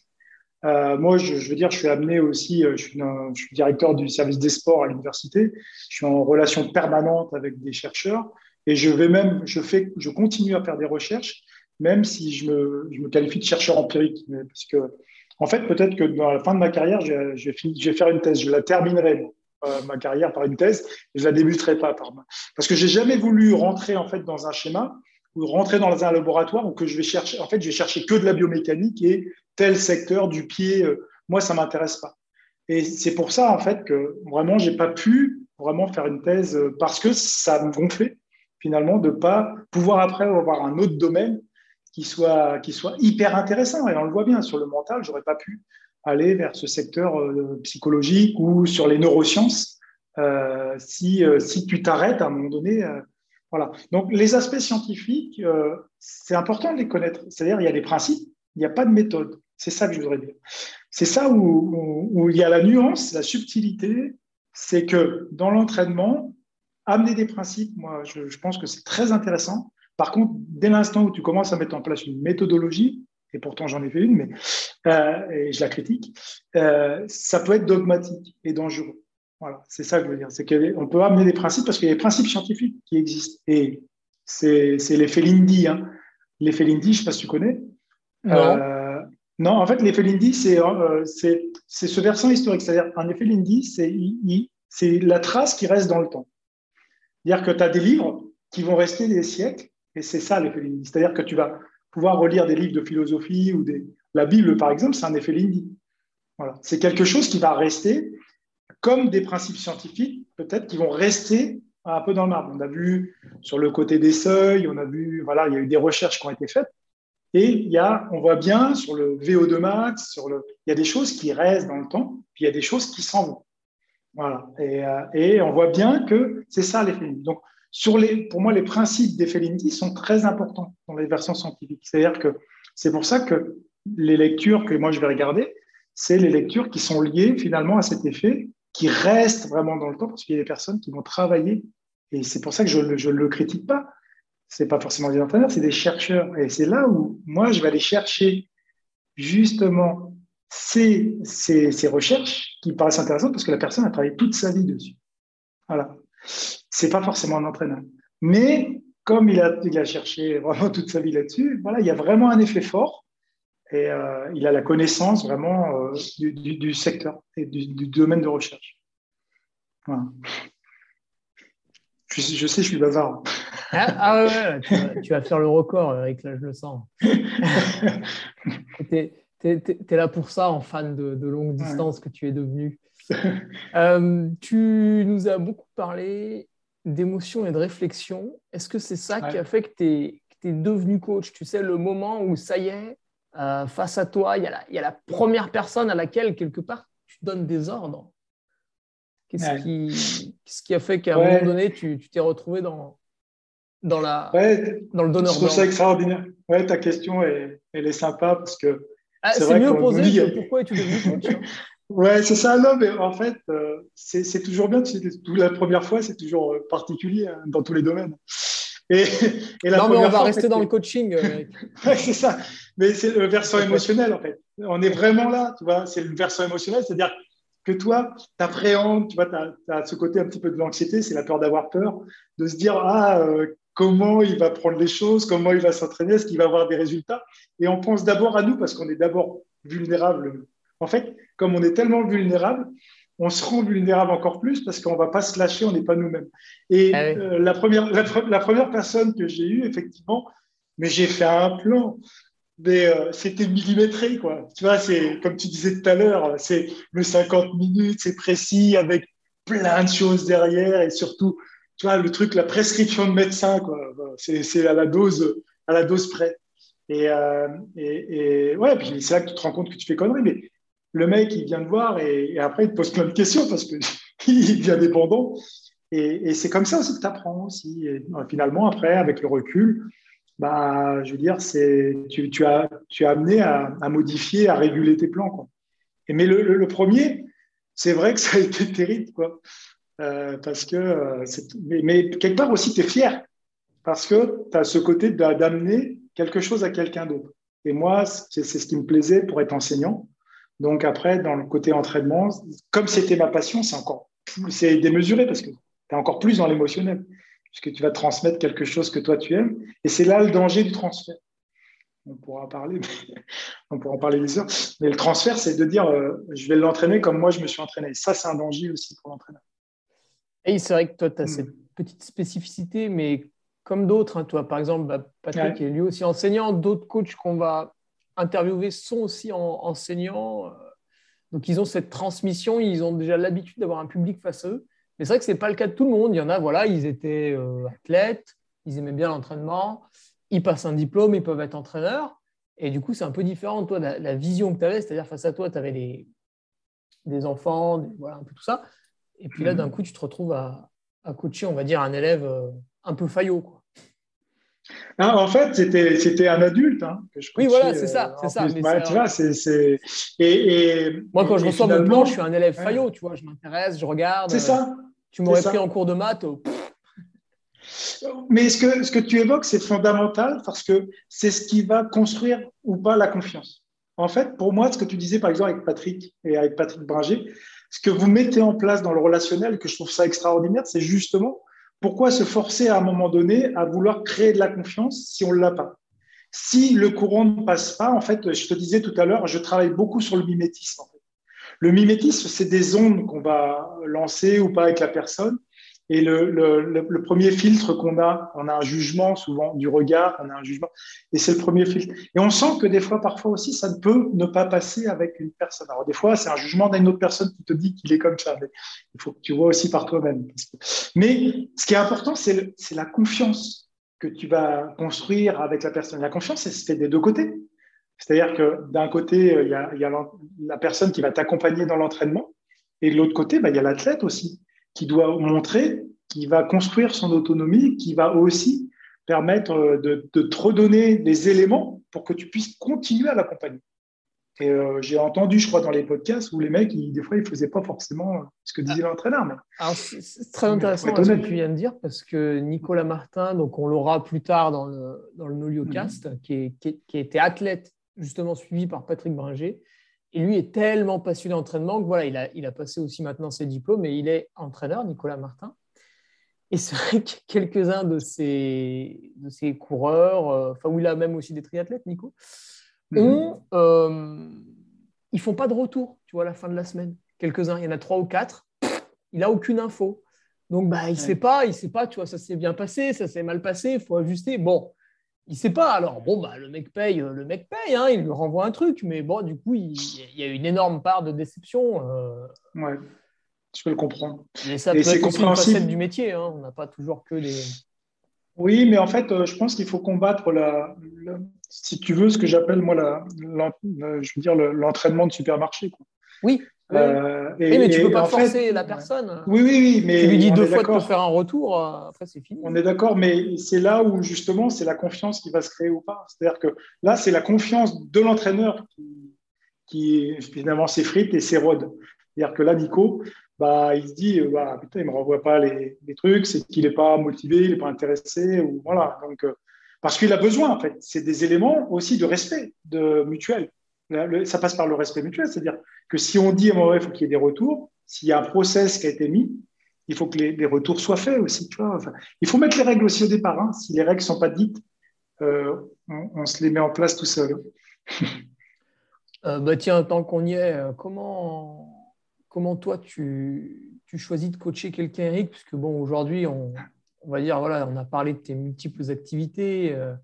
Moi, je, veux dire, je suis amené aussi, je suis, je suis, directeur du service des sports à l'université, je suis en relation permanente avec des chercheurs et je vais même, je, fais, je continue à faire des recherches même si je me, je me qualifie de chercheur empirique. Parce que, en fait, peut-être que dans la fin de ma carrière, je, je, vais faire une thèse, je la terminerai. euh, ma carrière par une thèse, je la débuterai pas par parce que j'ai jamais voulu rentrer en fait dans un schéma ou rentrer dans un laboratoire où que je vais chercher. En fait, je vais chercher que de la biomécanique et tel secteur du pied. Euh, moi, ça m'intéresse pas. Et c'est pour ça en fait que vraiment, j'ai pas pu vraiment faire une thèse euh, parce que ça me gonflait finalement de pas pouvoir après avoir un autre domaine qui soit, qui soit hyper intéressant. Et on le voit bien, sur le mental, j'aurais pas pu aller vers ce secteur euh, psychologique ou sur les neurosciences si, si tu t'arrêtes à un moment donné. voilà. Donc, les aspects scientifiques, c'est important de les connaître. C'est-à-dire, il y a des principes, il n'y a pas de méthode. C'est ça que je voudrais dire. C'est ça où, où, il y a la nuance, la subtilité, c'est que dans l'entraînement, amener des principes, moi, je, je pense que c'est très intéressant. Par contre, dès l'instant où tu commences à mettre en place une méthodologie, et pourtant j'en ai fait une, mais euh, et je la critique, euh, ça peut être dogmatique et dangereux. Voilà, c'est ça que je veux dire. C'est qu'on peut amener des principes parce qu'il y a des principes scientifiques qui existent. Et c'est l'effet Lindy. Hein. L'effet Lindy, je ne sais pas si tu connais. Non. Euh, non, en fait, l'effet Lindy, c'est ce versant historique. C'est-à-dire, un effet Lindy, c'est la trace qui reste dans le temps. C'est-à-dire que tu as des livres qui vont rester des siècles et c'est ça l'effet Lindy. C'est-à-dire que tu vas pouvoir relire des livres de philosophie ou des... la Bible, par exemple, c'est un effet Lindy. Voilà. C'est quelque chose qui va rester comme des principes scientifiques, peut-être, qui vont rester un peu dans le marbre. On a vu sur le côté des seuils, on a vu, voilà, il y a eu des recherches qui ont été faites. Et il y a, on voit bien sur le VO2 max, sur le, il y a des choses qui restent dans le temps, puis il y a des choses qui s'en vont. Voilà. Et, euh, on voit bien que c'est ça Lindy. Donc, sur les, pour moi, les principes Felinti sont très importants dans les versions scientifiques. C'est-à-dire que c'est pour ça que les lectures que moi je vais regarder, c'est les lectures qui sont liées finalement à cet effet, qui restent vraiment dans le temps, parce qu'il y a des personnes qui vont travailler. Et c'est pour ça que je ne le critique pas. Ce n'est pas forcément des entraîneurs, c'est des chercheurs. Et c'est là où moi, je vais aller chercher justement ces, ces, recherches qui paraissent intéressantes parce que la personne a travaillé toute sa vie dessus. Voilà c'est pas forcément un entraîneur. Mais comme il a, il a cherché vraiment toute sa vie là-dessus, voilà, il y a vraiment un effet fort et euh, il a la connaissance vraiment euh, du, secteur et du, domaine de recherche. Je, sais, je suis bavard. Ah, ah ouais, tu vas, faire le record, Eric, là, je le sens. [LAUGHS] tu es, là pour ça, en fan de, longue distance que tu es devenu. [LAUGHS] Euh, tu nous as beaucoup parlé d'émotion et de réflexion. Est-ce que c'est ça qui a fait que tu es, devenu coach? Tu sais, le moment où ça y est, euh, face à toi, il y, y, a la première personne à laquelle, quelque part, tu donnes des ordres. Qu'est-ce qui, qui, a fait qu'à un moment donné, tu t'es retrouvé dans, dans, la, dans le donneur Je trouve ça extraordinaire. Ouais, ta question, elle, elle est sympa parce que. Ah, c'est mieux posé que pourquoi es-tu devenu coach hein? [LAUGHS] Ouais, c'est ça. Non, mais en fait, euh, c'est toujours bien. La première fois, c'est toujours euh, particulier hein, dans tous les domaines. [LAUGHS] Et, et la non, mais on va rester dans le coaching. Euh, [LAUGHS] ouais, c'est ça. Mais c'est le versant émotionnel, en fait. On est vraiment là, tu vois. C'est le versant émotionnel, c'est-à-dire que toi, tu appréhendes, tu vois, tu as, ce côté un petit peu de l'anxiété, c'est la peur d'avoir peur, de se dire, ah, comment il va prendre les choses, comment il va s'entraîner, est-ce qu'il va avoir des résultats? Et on pense d'abord à nous parce qu'on est d'abord vulnérable en fait, comme on est tellement vulnérable, on se rend vulnérable encore plus parce qu'on ne va pas se lâcher, on n'est pas nous-mêmes. Et ah euh, la, première, la, première personne que j'ai eue, effectivement, mais j'ai fait un plan, mais euh, c'était millimétré, quoi. Tu vois, c'est comme tu disais tout à l'heure, c'est le 50 minutes, c'est précis, avec plein de choses derrière et surtout, tu vois, le truc, la prescription de médecin, quoi. C'est à la dose, à la dose près. Et, euh, et, et ouais, puis c'est là que tu te rends compte que tu fais connerie, mais le mec, il vient te voir et, après, il te pose plein de questions parce qu'il [LAUGHS] devient dépendant. Et, c'est comme ça aussi que tu apprends aussi. Et, finalement, après, avec le recul, bah, je veux dire, c'est, tu, as, tu as amené à, modifier, à réguler tes plans. Quoi. Et, mais le, premier, c'est vrai que ça a été terrible. Euh, parce que, euh, mais, mais, quelque part aussi, tu es fier. Parce que tu as ce côté d'amener quelque chose à quelqu'un d'autre. Et moi, c'est ce qui me plaisait pour être enseignant donc après, dans le côté entraînement, comme c'était ma passion, c'est encore c'est démesuré parce que tu es encore plus dans l'émotionnel, puisque tu vas transmettre quelque chose que toi tu aimes. Et c'est là le danger du transfert. On pourra parler, [LAUGHS] on pourra en parler des heures. Mais le transfert, c'est de dire, euh, je vais l'entraîner comme moi je me suis entraîné. ça, c'est un danger aussi pour l'entraîneur. Et c'est vrai que toi, tu as hmm. cette petite spécificité, mais comme d'autres, hein, toi, par exemple, bah, Patrick est lui aussi enseignant, d'autres coachs qu'on va interviewer sont aussi enseignants. Euh, donc, ils ont cette transmission, ils ont déjà l'habitude d'avoir un public face à eux. Mais c'est vrai que ce n'est pas le cas de tout le monde. Il y en a, voilà, ils étaient euh, athlètes, ils aimaient bien l'entraînement, ils passent un diplôme, ils peuvent être entraîneurs. Et du coup, c'est un peu différent, toi, la, la vision que tu avais, c'est-à-dire face à toi, tu avais les, des enfants, voilà, un peu tout ça. Et puis là, d'un mhm. coup, tu te retrouves à, coacher, on va dire, un élève euh, un peu faillot. Quoi. Ah, en fait, c'était un adulte hein, que je Oui, voilà, c'est ça. Euh, ça bah, tu vois, c'est. Et, Moi, quand je reçois mon plan, je suis un élève faillot, tu vois, je m'intéresse, je regarde. C'est ça. Tu m'aurais pris en cours de maths. Mais ce que, ce que tu évoques, c'est fondamental parce que c'est ce qui va construire ou pas la confiance. En fait, pour moi, ce que tu disais par exemple avec Patrick et avec Patrick Bringer, ce que vous mettez en place dans le relationnel, que je trouve ça extraordinaire, c'est justement pourquoi se forcer à un moment donné à vouloir créer de la confiance si on ne l'a pas Si le courant ne passe pas, en fait, je te disais tout à l'heure, je travaille beaucoup sur le mimétisme. Le mimétisme, c'est des ondes qu'on va lancer ou pas avec la personne. Et le, premier filtre qu'on a, on a un jugement souvent du regard, on a un jugement, et c'est le premier filtre. Et on sent que des fois, parfois aussi, ça ne peut ne pas passer avec une personne. Alors des fois, c'est un jugement d'une autre personne qui te dit qu'il est comme ça, mais il faut que tu vois aussi par toi-même. Mais ce qui est important, c'est la confiance que tu vas construire avec la personne. La confiance, c'est se fait des deux côtés. C'est-à-dire que d'un côté, il y a, il y a la personne qui va t'accompagner dans l'entraînement, et de l'autre côté, bah, il y a l'athlète aussi qui doit montrer, qui va construire son autonomie, qui va aussi permettre euh, de, te redonner des éléments pour que tu puisses continuer à l'accompagner. Et euh, j'ai entendu, je crois, dans les podcasts où les mecs, des fois, ils ne faisaient pas forcément ce que disait ah. l'entraîneur. C'est très intéressant ce que tu viens de dire parce que Nicolas Martin, donc on l'aura plus tard dans le, dans le Noliocast, mhm. qui, qui, qui, était athlète, justement suivi par Patrick Bringer, et lui est tellement passionné d'entraînement que voilà, il a, il a passé aussi maintenant ses diplômes et il est entraîneur, Nicolas Martin. Et c'est vrai que quelques-uns de ces, de ces coureurs, euh, enfin, où il a même aussi des triathlètes, Nico, mhm. ont, euh, ils font pas de retour, tu vois, à la fin de la semaine. Quelques-uns, il y en a trois ou quatre, il n'a aucune info. Donc, bah, il ne sait pas, il sait pas, tu vois, ça s'est bien passé, ça s'est mal passé, il faut ajuster. Bon, il sait pas. Alors, bon, bah, le mec paye, le mec paye, hein, il lui renvoie un truc, mais bon, du coup, il, y a une énorme part de déception. Euh... Ouais, je peux le comprendre. Mais ça peut être aussi une facette du métier, hein. on n'a pas toujours que des. Oui, mais en fait, euh, je pense qu'il faut combattre la, si tu veux, ce que j'appelle moi la, je veux dire l'entraînement de supermarché. Quoi. Oui, euh, oui, mais tu ne peux pas forcer la personne. Oui, oui, oui. Mais tu lui dis deux fois de faire un retour, euh, après c'est fini. On est d'accord, mais c'est là où justement c'est la confiance qui va se créer ou pas. C'est-à-dire que là, c'est la confiance de l'entraîneur qui, qui finalement s'effrite et s'érode. C'est-à-dire que là, Nico, bah, il se dit, euh, bah, putain, il ne me renvoie pas les, les trucs, c'est qu'il n'est pas motivé, il n'est pas intéressé, ou voilà. Donc, parce qu'il a besoin, en fait. C'est des éléments aussi de respect de mutuel ça passe par le respect mutuel, c'est-à-dire que si on dit à un moment il faut qu'il y ait des retours, s'il y a un process qui a été mis, il faut que les, retours soient faits aussi. Il faut mettre les règles aussi au départ. Hein. Si les règles ne sont pas dites, euh, on, se les met en place tout seul. [LAUGHS] euh, bah tiens, tant qu'on y est, euh, comment, comment toi tu, tu choisis de coacher quelqu'un, Eric? Puisque bon, aujourd'hui, on, va dire, voilà, on a parlé de tes multiples activités, euh,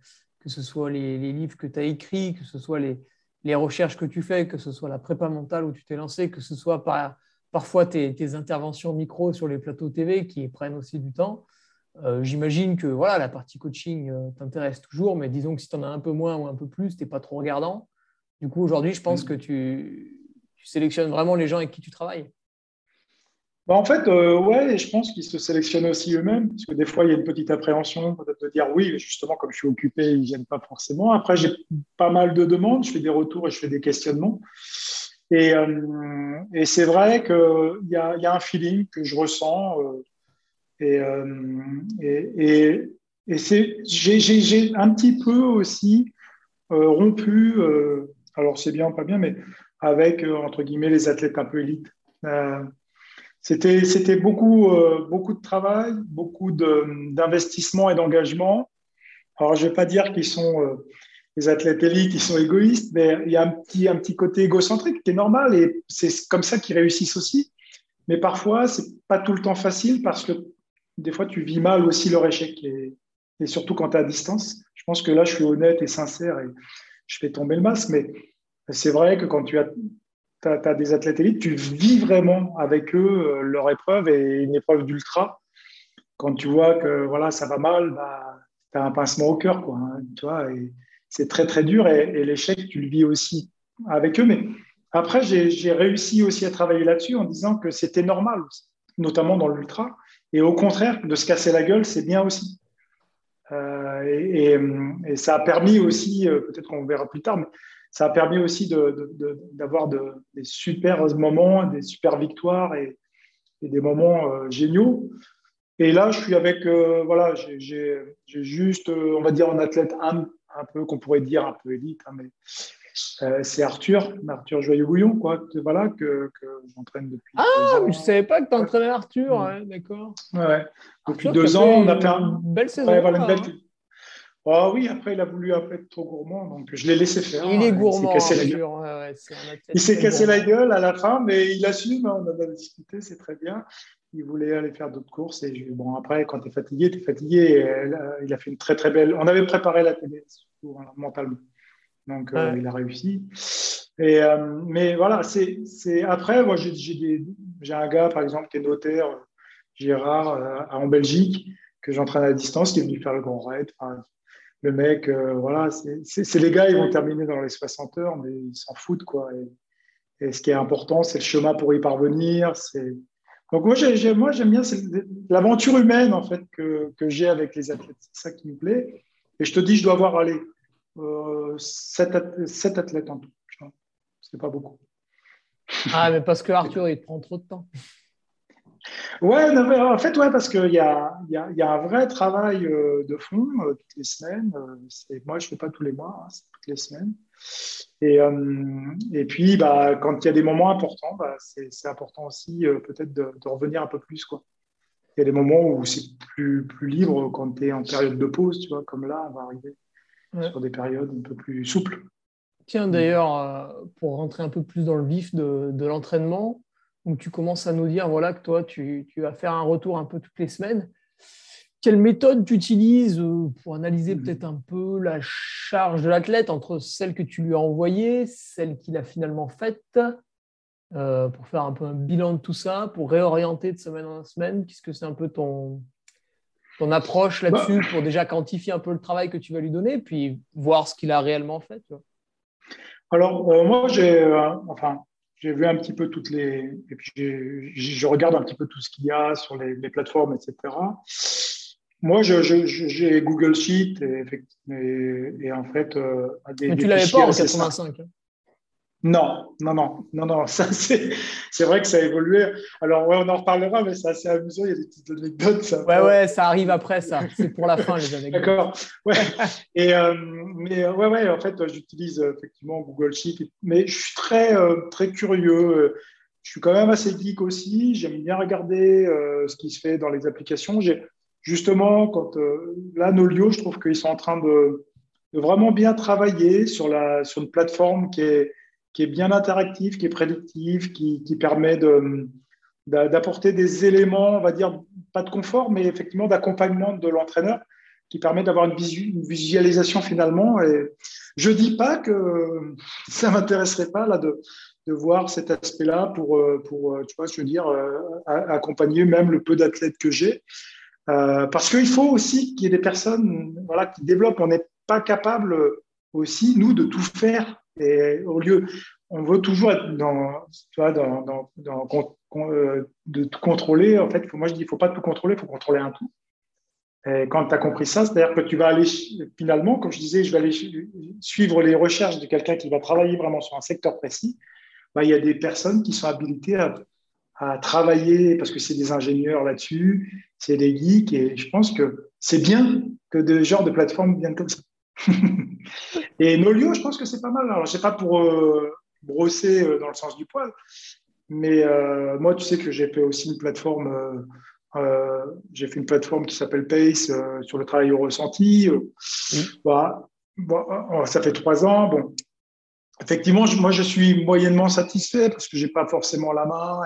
que ce soit les, les livres que tu as écrits, que ce soit les, les recherches que tu fais, que ce soit la prépa mentale où tu t'es lancé, que ce soit par, parfois tes, interventions micro sur les plateaux TV qui prennent aussi du temps. Euh, j'imagine que voilà, la partie coaching euh, t'intéresse toujours, mais disons que si tu en as un peu moins ou un peu plus, tu n'es pas trop regardant. Du coup, aujourd'hui, je pense mm. que tu, tu sélectionnes vraiment les gens avec qui tu travailles. Bah, en fait, euh, ouais, je pense qu'ils se sélectionnent aussi eux-mêmes, parce que des fois, il y a une petite appréhension de dire oui, justement, comme je suis occupé, ils ne viennent pas forcément. Après, j'ai pas mal de demandes, je fais des retours et je fais des questionnements. Et, euh, c'est vrai qu'il y a, un feeling que je ressens. Euh, et, euh, j'ai, un petit peu aussi rompu, alors c'est bien, pas bien, mais avec, entre guillemets, les athlètes un peu élites. C'était, euh, beaucoup de travail, beaucoup d'investissement et d'engagement. Alors, je ne vais pas dire qu'ils sont euh, les athlètes élites, qui sont égoïstes, mais il y a un petit, côté égocentrique qui est normal et c'est comme ça qu'ils réussissent aussi. mais parfois, c'est pas tout le temps facile parce que des fois, tu vis mal aussi leur échec. Et, surtout quand tu es à distance. Je pense que là, je suis honnête et sincère et je fais tomber le masque. Mais c'est vrai que quand tu as, as, des athlètes élites, tu vis vraiment avec eux euh, leur épreuve et une épreuve d'ultra. Quand tu vois que voilà, ça va mal, bah, tu as un pincement au cœur. Hein, tu c'est très, très dur. Et, l'échec, tu le vis aussi avec eux. Mais après, j'ai réussi aussi à travailler là-dessus en disant que c'était normal, notamment dans l'ultra. Et au contraire, de se casser la gueule, c'est bien aussi. Euh, et, ça a permis aussi, euh, peut-être qu'on verra plus tard, ça a permis aussi d'avoir de, des super moments, des super victoires et, des moments euh, géniaux. Et là, je suis avec, voilà, j'ai juste, on va dire, un athlète un, un peu, qu'on pourrait dire un peu élite, hein, mais euh, c'est Arthur, Arthur Joyeux-Bouillon, quoi, voilà, que, que j'entraîne depuis. Ah, je ne savais pas que tu entraînais Arthur, mm. d'accord. Ouais, Depuis deux ans, on a fait une belle saison. Ouais, voilà, une belle... Oh, oui, après, il a voulu après, être trop gourmand, donc je l'ai laissé faire. Il est gourmand. Il s'est cassé, la... il s'est cassé la gueule à la fin, mais il assume, hein, on a discuté, c'est très bien. Il voulait aller faire d'autres courses. Et bon, après, quand tu es fatigué, tu es fatigué. il a fait une très, très belle. On avait préparé la télé, surtout, mentalement. Donc, euh, il a réussi. Et, euh, mais voilà, c'est après, moi, j'ai un gars, par exemple, qui est notaire, Gérard, euh, en Belgique, que j'entraîne à distance, qui est venu faire le grand raid. Le mec, voilà, c'est les gars, ils vont terminer dans les 60 heures, mais ils s'en foutent, quoi. Et, ce qui est important, c'est le chemin pour y parvenir. Donc, moi, j'aime bien l'aventure humaine, en fait, que, que j'ai avec les athlètes. C'est ça qui me plaît. Et je te dis, je dois avoir, allez, euh, sept, athlètes en tout. C'est pas beaucoup. Ah, mais parce que [LAUGHS] Arthur, il prend trop de temps. Ouais, en fait, ouais, parce qu'il y a, y, a, y a, un vrai travail euh, de fond euh, toutes les semaines. moi, je ne fais pas tous les mois, hein, c'est toutes les semaines. Et, et puis, bah, quand il y a des moments importants, bah, c'est important aussi peut-être de, de, revenir un peu plus. Quoi. Il y a des moments où c'est plus, plus libre quand tu es en période de pause, tu vois, comme là, on va arriver sur des périodes un peu plus souples. Tiens, d'ailleurs, euh, pour rentrer un peu plus dans le vif de, de l'entraînement, où tu commences à nous dire voilà, que toi, tu, tu, vas faire un retour un peu toutes les semaines. Quelle méthode tu utilises euh, pour analyser mm-hmm. peut-être un peu la charge de l'athlète entre celle que tu lui as envoyée, celle qu'il a finalement faite, euh, pour faire un peu un bilan de tout ça, pour réorienter de semaine en semaine? Qu'est-ce que c'est un peu ton, ton approche là-dessus bah. pour déjà quantifier un peu le travail que tu vas lui donner, puis voir ce qu'il a réellement fait Alors, euh, moi, j'ai euh, enfin, vu un petit peu toutes les. Et puis, je regarde un petit peu tout ce qu'il y a sur les, plateformes, etc. Moi, j'ai Google Sheet et, et, en fait. Euh, des, Mais tu l'avais pas en 85. Non, non, non, non, non. [LAUGHS] Ça, c'est vrai que ça a évolué. Alors, ouais, on en reparlera, mais c'est assez amusant. Il y a des petites anecdotes. Ça. Ouais, ouais, ça arrive après, ça. C'est pour la fin, les anecdotes. D'accord. [LAUGHS] Ouais. Et, euh, mais ouais, ouais, en fait, j'utilise euh, effectivement Google Sheet, mais je suis très, euh, très curieux. Je suis quand même assez geek aussi. J'aime bien regarder ce qui se fait dans les applications. Justement, quand là, Nolio, je trouve qu'ils sont en train de, de, vraiment bien travailler sur, la, sur une plateforme qui est qui est bien interactif, qui est prédictif, qui, qui permet d'apporter des éléments, on va dire, pas de confort, mais effectivement d'accompagnement de l'entraîneur, qui permet d'avoir une, visualisation finalement. Et je dis pas que ça m'intéresserait pas là de, de voir cet aspect-là pour, pour, tu vois, je veux dire, euh, accompagner même le peu d'athlètes que j'ai. Euh, parce qu'il faut aussi qu'il y ait des personnes voilà, qui développent. On n'est pas capable aussi, nous, de tout faire et au lieu, on veut toujours être dans, tu vois, euh, de contrôler. En fait, moi je dis, il faut pas tout contrôler, il faut contrôler un tout. Et quand tu as compris ça, c'est-à-dire que tu vas aller, finalement, comme je disais, je vais aller suivre les recherches de quelqu'un qui va travailler vraiment sur un secteur précis. Bah, il y a des personnes qui sont habilitées à, à travailler parce que c'est des ingénieurs là-dessus, c'est des geeks, et je pense que c'est bien que de genre de plateforme viennent comme ça. [LAUGHS] et Nolio, je pense que c'est pas mal. Alors, je sais pas pour euh, brosser euh, dans le sens du poil, mais euh, moi, tu sais que j'ai fait aussi une plateforme. j'ai fait une plateforme qui s'appelle Pace sur le travail au ressenti. Ça fait trois ans. Bon, effectivement, moi, je suis moyennement satisfait parce que j'ai pas forcément la main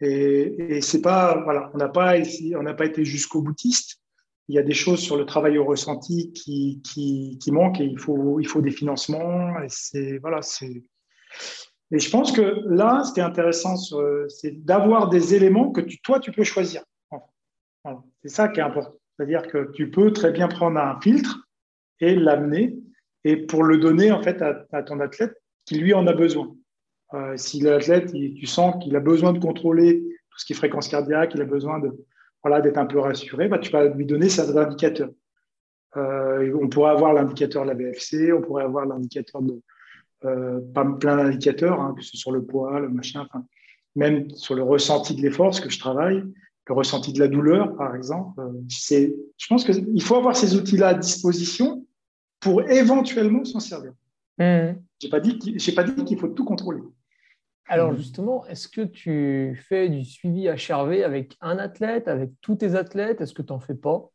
et, Et, c'est pas, voilà, on n'a pas, on n'a pas été jusqu'au boutiste. Il y a des choses sur le travail au ressenti qui, qui, manquent et il faut, il faut des financements. Et voilà. Et je pense que là, ce qui est intéressant, c'est d'avoir des éléments que tu, toi, tu peux choisir. C'est ça qui est important. C'est-à-dire que tu peux très bien prendre un filtre et l'amener et pour le donner en fait à, ton athlète qui lui en a besoin. Euh, si l'athlète, tu sens qu'il a besoin de contrôler tout ce qui est fréquence cardiaque, il a besoin de voilà d'être un peu rassuré, bah, tu vas lui donner certains indicateurs. Euh, on pourrait avoir l'indicateur de la BFC, on pourrait avoir l'indicateur de euh, plein d'indicateurs, hein, que ce soit sur le poids, le machin, même sur le ressenti de l'effort, ce que je travaille, le ressenti de la douleur, par exemple. Euh, c'est, je pense qu'il faut avoir ces outils-là à disposition pour éventuellement s'en servir. Mmh. Je n'ai pas dit qu'il faut tout contrôler. Alors mmh. justement, est-ce que tu fais du suivi HRV avec un athlète, avec tous tes athlètes? Est-ce que tu n'en fais pas?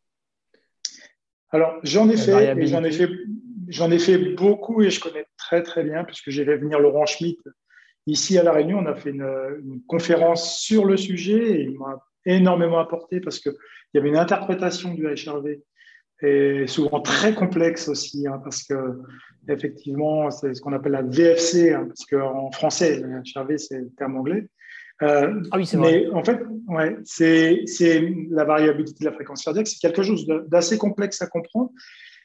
Alors j'en ai fait, j'en ai fait, j'en ai fait beaucoup et je connais très très bien puisque j'ai fait venir Laurent Schmitt ici à La Réunion. On a fait une, une conférence sur le sujet et il m'a énormément apporté parce qu'il y avait une interprétation du HRV et souvent très complexe aussi, hein, parce que effectivement, c'est ce qu'on appelle la VFC, hein, parce qu'en français, le HRV, c'est le terme anglais. Euh, ah oui, c'est vrai. Mais en fait, ouais, c'est la variabilité de la fréquence cardiaque, c'est quelque chose d'assez complexe à comprendre,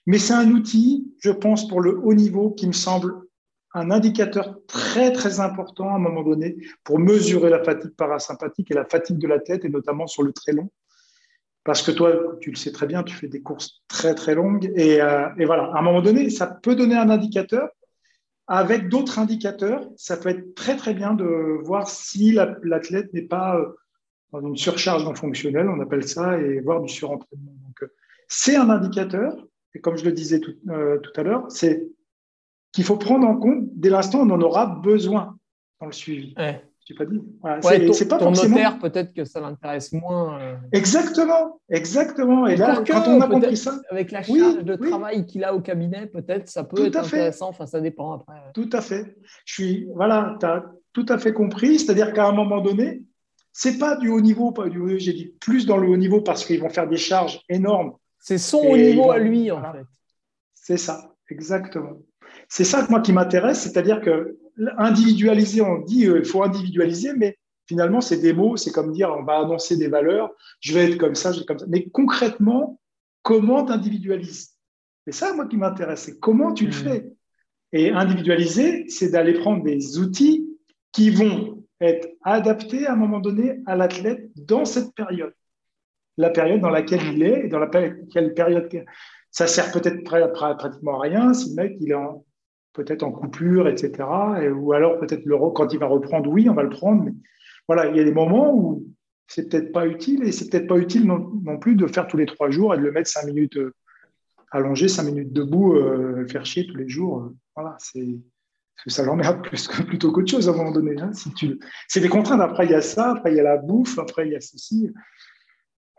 mais c'est un outil, je pense, pour le haut niveau qui me semble un indicateur très très important à un moment donné pour mesurer la fatigue parasympathique et la fatigue de la tête, et notamment sur le très long. Parce que toi, tu le sais très bien, tu fais des courses très très longues. Et, euh, et voilà, à un moment donné, ça peut donner un indicateur. Avec d'autres indicateurs, ça peut être très très bien de voir si l'athlète n'est pas euh, dans une surcharge non fonctionnelle, on appelle ça, et voir du surentraînement. Donc, euh, c'est un indicateur. Et comme je le disais tout, tout à l'heure, c'est qu'il faut prendre en compte dès l'instant on en aura besoin dans le suivi. Je pas dit. c'est pas ton notaire, peut-être que ça l'intéresse moins. Euh. Exactement, exactement. Et là, quand on a compris ça. Avec la charge de travail qu'il a au cabinet, peut-être ça peut être intéressant. Enfin, ça dépend après. Tout à fait. Je suis, voilà, tu as tout à fait compris. C'est-à-dire qu'à un moment donné, c'est pas du haut niveau, pas du haut, j'ai dit plus dans le haut niveau parce qu'ils vont faire des charges énormes. C'est son haut niveau à lui, en fait. C'est ça, exactement. C'est ça moi qui m'intéresse, c'est-à-dire que individualiser, on dit euh, il faut individualiser, mais finalement c'est des mots, c'est comme dire on va annoncer des valeurs, je vais être comme ça, je vais être comme ça. Mais concrètement, comment tu individualises C'est ça moi qui m'intéresse, c'est comment tu le mmh. fais. Et individualiser, c'est d'aller prendre des outils qui vont être adaptés à un moment donné à l'athlète dans cette période. La période dans laquelle il est et dans laquelle période. Ça sert peut-être pratiquement à rien si le mec il est en, peut-être en coupure, etc. ou alors peut-être le quand il va reprendre, oui, on va le prendre. Mais voilà, il y a des moments où c'est peut-être pas utile et c'est peut-être pas utile non, plus de faire tous les trois jours et de le mettre cinq minutes euh, allongé, cinq minutes debout, euh, faire chier tous les jours. Euh, voilà, c'est que ça l'emmerde [LAUGHS] plus plutôt qu'autre chose à un moment donné. Hein, si tu... C'est des contraintes. Après, il y a ça, après, il y a la bouffe, après, il y a ceci.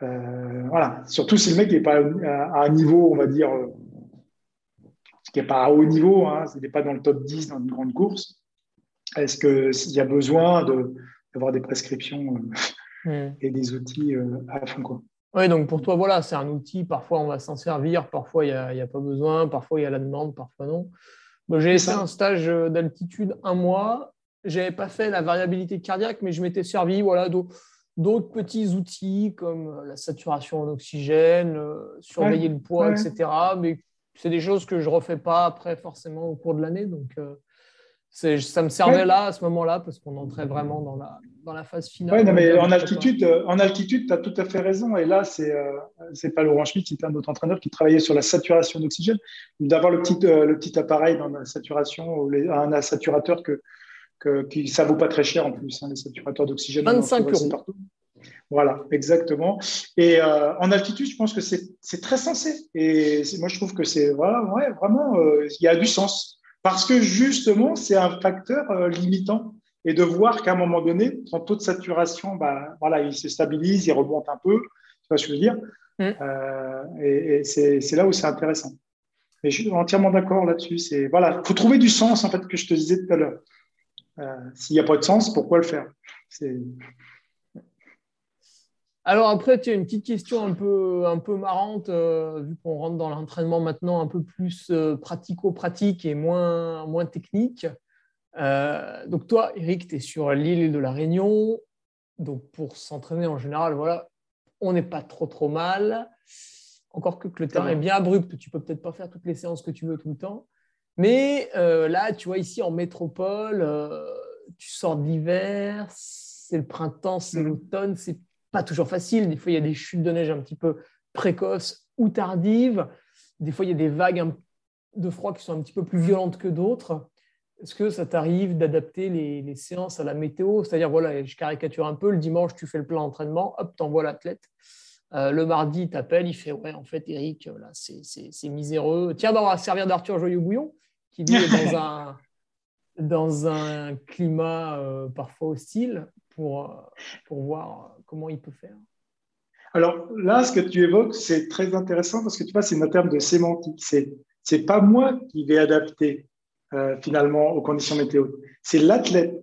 voilà. Surtout si le mec n'est pas à un niveau, on va dire, qui n'est pas à haut niveau, hein, n'est pas dans le top 10 dans une grande course. Est-ce qu'il y a besoin d'avoir des prescriptions euh, hmm. et des outils euh, à fond quoi. Oui, donc pour toi, voilà, c'est un outil. Parfois, on va s'en servir, parfois, il n'y a, pas besoin, parfois, il y a la demande, parfois non. J'ai fait un stage euh, d'altitude un mois. Je n'avais pas fait la variabilité cardiaque, mais je m'étais servi voilà, d'autres petits outils comme la saturation en oxygène, surveiller le poids, etc. Mais c'est des choses que je refais pas après forcément au cours de l'année. Donc, euh, ça me servait là, à ce moment-là, parce qu'on entrait vraiment dans la, dans la phase finale. Oui, mais en altitude, euh, en altitude, tu as tout à fait raison. Et là, c'est n'est euh, pas Laurent Schmitt, c'était un autre entraîneur qui travaillait sur la saturation d'oxygène. D'avoir le petit, le petit appareil dans la saturation, un saturateur que, que, qui ça vaut pas très cher en plus, hein, les saturateurs d'oxygène. 25 euros. Voilà, exactement. Et euh, en altitude, je pense que c'est très sensé. Et moi, je trouve que c'est voilà, ouais, vraiment, euh, il y a du sens. Parce que justement, c'est un facteur euh, limitant. Et de voir qu'à un moment donné, son taux de saturation, bah, voilà, il se stabilise, il remonte un peu. Tu vois ce que je veux dire? Mm. Et, c'est là où c'est intéressant. Et je suis entièrement d'accord là-dessus. C'est voilà, faut trouver du sens en fait que je te disais tout à l'heure. S'il n'y a pas de sens, pourquoi le faire? Alors après, tu as une petite question un peu, un peu marrante, euh, vu qu'on rentre dans l'entraînement maintenant un peu plus euh, pratico-pratique et moins, moins technique. Euh, donc toi, Eric, tu es sur l'île de la Réunion. Donc pour s'entraîner en général, voilà, on n'est pas trop trop mal. Encore que, le terrain est bien abrupt, tu peux peut-être pas faire toutes les séances que tu veux tout le temps. Mais là, tu vois, ici en métropole, tu sors d'hiver, c'est le printemps, c'est mmh. l'automne, c'est pas toujours facile. Des fois, il y a des chutes de neige un petit peu précoces ou tardives. Des fois, il y a des vagues de froid qui sont un petit peu plus violentes que d'autres. Est-ce que ça t'arrive d'adapter les, séances à la météo? C'est-à-dire, voilà, je caricature un peu, le dimanche, tu fais le plein d'entraînement, hop, t'envoies l'athlète. Euh, le mardi, il t'appelle, il fait Ouais, en fait, Eric, là, c'est miséreux. Tiens, on va servir d'Arthur Joyeux-Bouillon, qui dit dans [LAUGHS] un, dans un climat euh, parfois hostile pour, euh, pour voir comment il peut faire Alors là, ce que tu évoques, c'est très intéressant parce que tu vois, c'est un terme de sémantique. C'est c'est pas moi qui vais adapter euh, finalement aux conditions météo. C'est l'athlète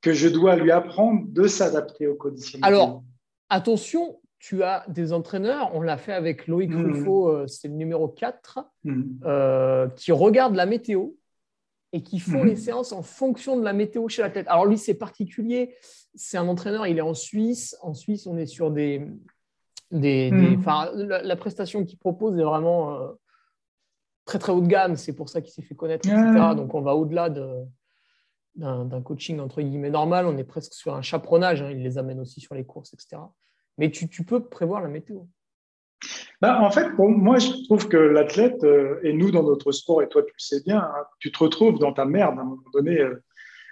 que je dois lui apprendre de s'adapter aux conditions météo. Alors attention, tu as des entraîneurs, on l'a fait avec Loïc mmh. Ruffo, c'est le numéro 4, mmh. qui regarde la météo et qui font les mhm. séances en fonction de la météo chez l'athlète. Alors lui, c'est particulier. C'est un entraîneur, il est en Suisse. En Suisse, on est sur des... des, mhm. la, prestation qu'il propose est vraiment euh, très, très haut de gamme. C'est pour ça qu'il s'est fait connaître, etc. Donc on va au-delà d'un coaching entre guillemets normal. On est presque sur un chaperonnage. Hein. Il les amène aussi sur les courses, etc. Mais tu, tu peux prévoir la météo. Bah, en fait, moi, je trouve que l'athlète, euh, et nous dans notre sport, et toi tu le sais bien, hein, tu te retrouves dans ta merde à un moment donné. Euh,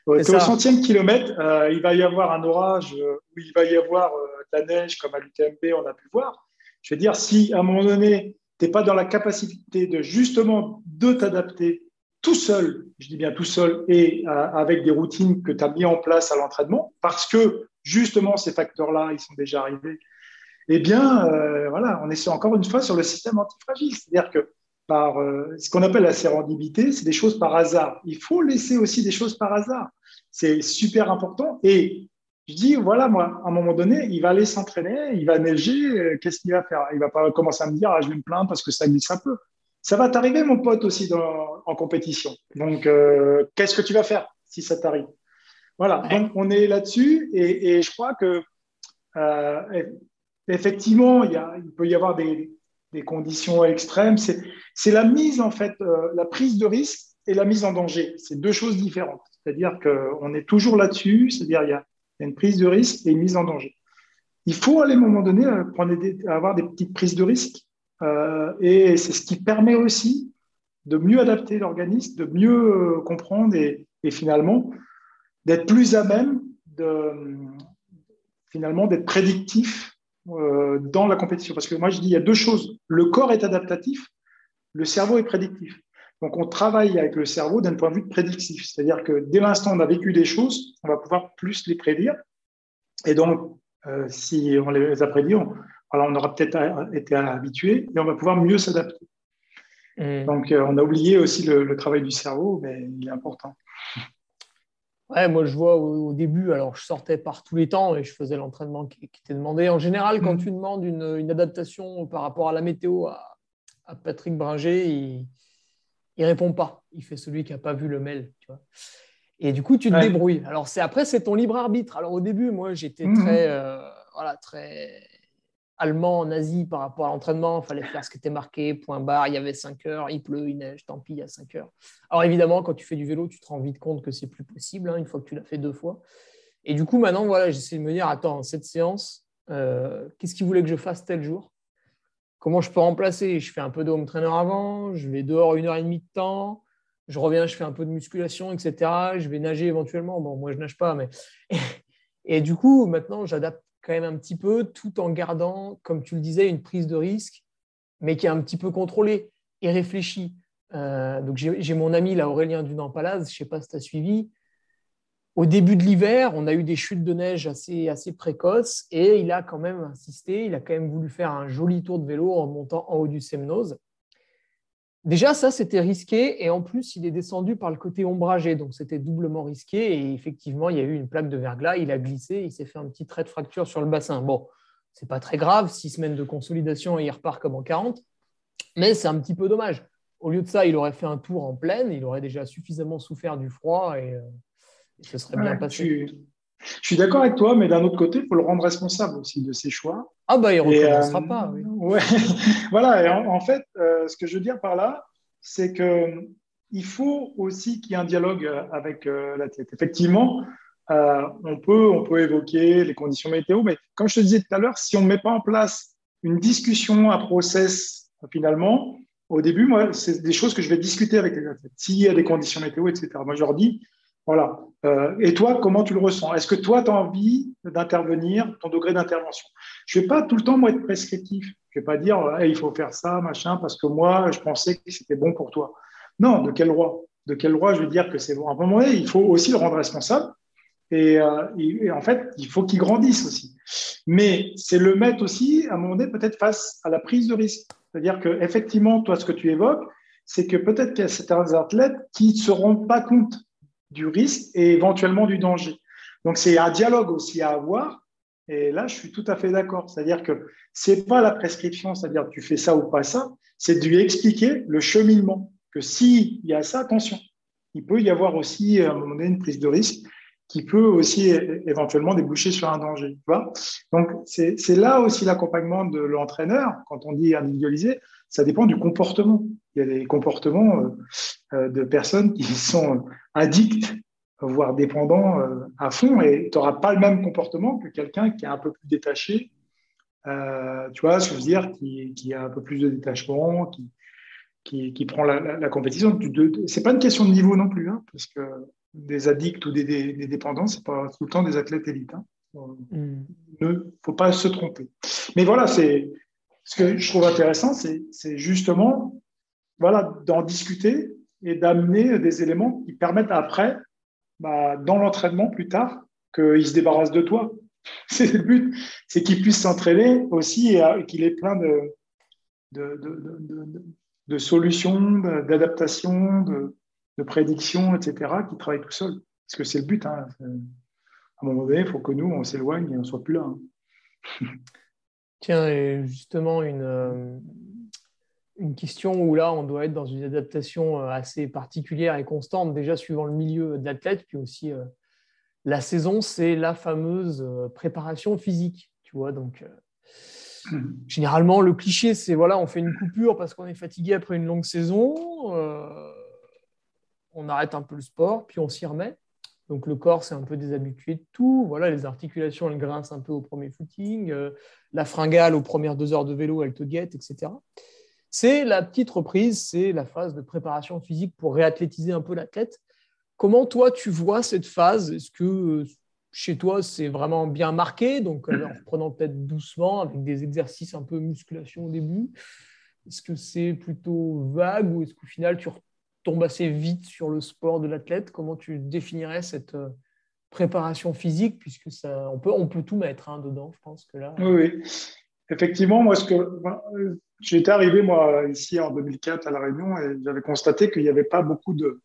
au centième kilomètre, euh, il va y avoir un orage ou il va y avoir de la neige comme à l'UTMB, on a pu voir. Je veux dire, si à un moment donné, tu n'es pas dans la capacité de justement de t'adapter tout seul, je dis bien tout seul, et avec des routines que tu as mis en place à l'entraînement, parce que justement ces facteurs-là, ils sont déjà arrivés eh bien, euh, voilà, on est encore une fois sur le système antifragile. C'est-à-dire que par euh, ce qu'on appelle la sérendipité, c'est des choses par hasard. Il faut laisser aussi des choses par hasard. C'est super important. Et je dis, voilà, moi, à un moment donné, il va aller s'entraîner, il va neiger, euh, qu'est-ce qu'il va faire? Il va pas commencer à me dire, ah, je vais me plaindre parce que ça glisse un peu. Ça va t'arriver, mon pote, aussi en compétition. Donc, qu'est-ce que tu vas faire si ça t'arrive? Voilà, donc on est là-dessus et, et, je crois que effectivement, il, peut y avoir des, conditions extrêmes. C'est la mise, en fait, euh, la prise de risque et la mise en danger. C'est deux choses différentes. C'est-à-dire qu'on est toujours là-dessus, c'est-à-dire il y, a une prise de risque et une mise en danger. Il faut aller à un moment donné euh, avoir des petites prises de risque euh, et c'est ce qui permet aussi de mieux adapter l'organisme, de mieux comprendre et, et finalement d'être plus à même de finalement d'être prédictif euh, dans la compétition. Parce que moi, je dis, il y a deux choses. Le corps est adaptatif, le cerveau est prédictif. Donc, on travaille avec le cerveau d'un point de vue prédictif. C'est-à-dire que dès l'instant où on a vécu des choses, on va pouvoir plus les prédire. Et donc, euh, si on les a prédits, on, on aura peut-être été habitué et on va pouvoir mieux s'adapter. Mmh. Donc, euh, on a oublié aussi le, travail du cerveau, mais il est important. Ouais, moi, je vois au, début, alors je sortais par tous les temps et je faisais l'entraînement qui, était demandé. En général, quand mm. tu demandes une, adaptation par rapport à la météo à, Patrick Bringer, il ne répond pas. Il fait celui qui n'a pas vu le mail. Tu vois. Et du coup, tu te débrouilles. Alors, c'est après, c'est ton libre arbitre. Alors, au début, moi, j'étais mm. très, euh, voilà, très allemand, nazi par rapport à l'entraînement. Il fallait faire ce qui était marqué, point barre. Il y avait 5 heures, il pleut, il neige, tant pis, il y a 5 heures. Alors évidemment, quand tu fais du vélo, tu te rends vite compte que c'est plus possible hein, une fois que tu l'as fait deux fois. Et du coup, maintenant, voilà, j'essaie de me dire attends, cette séance, euh, qu'est-ce qu'il voulait que je fasse tel jour? Comment je peux remplacer? Je fais un peu de home trainer avant, je vais dehors une heure et demie de temps. Je reviens, je fais un peu de musculation, etc. Je vais nager éventuellement. Bon, moi, je nage pas, mais. [LAUGHS] et du coup, maintenant, j'adapte quand même un petit peu, tout en gardant, comme tu le disais, une prise de risque, mais qui est un petit peu contrôlée et réfléchie. Euh, donc j'ai mon ami là, Aurélien Dunan-Palaz, je ne sais pas si tu as suivi. Au début de l'hiver, on a eu des chutes de neige assez, assez précoces et il a quand même insisté, il a quand même voulu faire un joli tour de vélo en montant en haut du Semnose. Déjà, ça, c'était risqué. Et en plus, il est descendu par le côté ombragé. Donc, c'était doublement risqué. Et effectivement, il y a eu une plaque de verglas. Il a glissé. Il s'est fait un petit trait de fracture sur le bassin. Bon, c'est pas très grave, six semaines de consolidation et il repart comme en 40. Mais c'est un petit peu dommage. Au lieu de ça, il aurait fait un tour en pleine, il aurait déjà suffisamment souffert du froid et, ce serait bien passé. Je suis d'accord avec toi, mais d'un autre côté, il faut le rendre responsable aussi de ses choix. Ah bah il ne recommencera euh, pas. Oui. Ouais. [LAUGHS] voilà, et en, fait, euh, ce que je veux dire par là, c'est qu'il faut aussi qu'il y ait un dialogue avec euh, l'athlète. Effectivement, on, peut, on peut évoquer les conditions météo, mais comme je te disais tout à l'heure, si on ne met pas en place une discussion, un process, finalement, au début, moi, c'est des choses que je vais discuter avec les athlètes. S'il y a des conditions météo, etc. Moi, je leur dis, voilà. Euh, et toi, comment tu le ressens? Est-ce que toi, tu as envie d'intervenir, ton degré d'intervention? Je ne vais pas tout le temps moi, être prescriptif. Je ne vais pas dire il faut faire ça, machin, parce que moi, je pensais que c'était bon pour toi. Non, de quel droit? De quel droit je vais dire que c'est bon À un moment donné, il faut aussi le rendre responsable. Et, euh, et en fait, il faut qu'il grandisse aussi. Mais c'est le mettre aussi, à un moment donné, peut-être face à la prise de risque. C'est-à-dire qu'effectivement, toi, ce que tu évoques, c'est que peut-être qu'il y a certains athlètes qui ne se rendent pas compte du risque et éventuellement du danger. Donc, c'est un dialogue aussi à avoir. Et là, je suis tout à fait d'accord. C'est-à-dire que c'est pas la prescription, c'est-à-dire tu fais ça ou pas ça, c'est de lui expliquer le cheminement. Que s'il y a ça, attention, il peut y avoir aussi à un moment donné une prise de risque qui peut aussi éventuellement déboucher sur un danger. Tu vois Donc, c'est là aussi l'accompagnement de l'entraîneur. Quand on dit individualisé, ça dépend du comportement. Il y a des comportements euh, euh, de personnes qui sont addicts, voire dépendants euh, à fond, et tu n'auras pas le même comportement que quelqu'un qui est un peu plus détaché, tu vois, je veux dire, qui, qui, a un peu plus de détachement, qui, qui, qui prend la, la, compétition. Ce n'est pas une question de niveau non plus, hein, parce que des addicts ou des, des, dépendants, ce n'est pas tout le temps des athlètes élites. Hein. Il ne faut pas se tromper. Mais voilà, c'est ce que je trouve intéressant, c'est justement voilà, d'en discuter et d'amener des éléments qui permettent après, bah, dans l'entraînement plus tard, qu'il se débarrasse de toi. [LAUGHS] C'est le but, c'est qu'il puisse s'entraîner aussi et qu'il ait plein de, de, de, solutions, d'adaptations, de, prédictions, etc., qui travaille tout seul. Parce que c'est le but. Hein. À un moment donné, il faut que nous, on s'éloigne et on ne soit plus là. Hein. [LAUGHS] Tiens, justement, une, euh, une question où là, on doit être dans une adaptation euh, assez particulière et constante, déjà suivant le milieu de l'athlète, puis aussi euh, la saison, c'est la fameuse euh, préparation physique. Tu vois, donc [CLEARS THROAT] généralement, le cliché, c'est voilà, on fait une coupure parce qu'on est fatigué après une longue saison, on arrête un peu le sport, puis on s'y remet. Donc le corps, c'est un peu déshabitué de tout. Voilà, les articulations, elles grincent un peu au premier footing. la fringale, aux premières deux heures de vélo, elle te guette, etc. C'est la petite reprise, c'est la phase de préparation physique pour réathlétiser un peu l'athlète. Comment toi, tu vois cette phase? Est-ce que euh, chez toi, c'est vraiment bien marqué? Donc, en reprenant peut-être doucement avec des exercices un peu musculation au début. Est-ce que c'est plutôt vague ou est-ce qu'au final, tu retombes assez vite sur le sport de l'athlète? Comment tu définirais cette euh, préparation physique? Puisque ça, on, peut, on peut tout mettre hein, dedans, je pense que là. Oui, oui. Effectivement, moi, ce que, J'étais arrivé, moi, ici en 2004 à La Réunion et j'avais constaté qu'il n'y avait pas beaucoup de,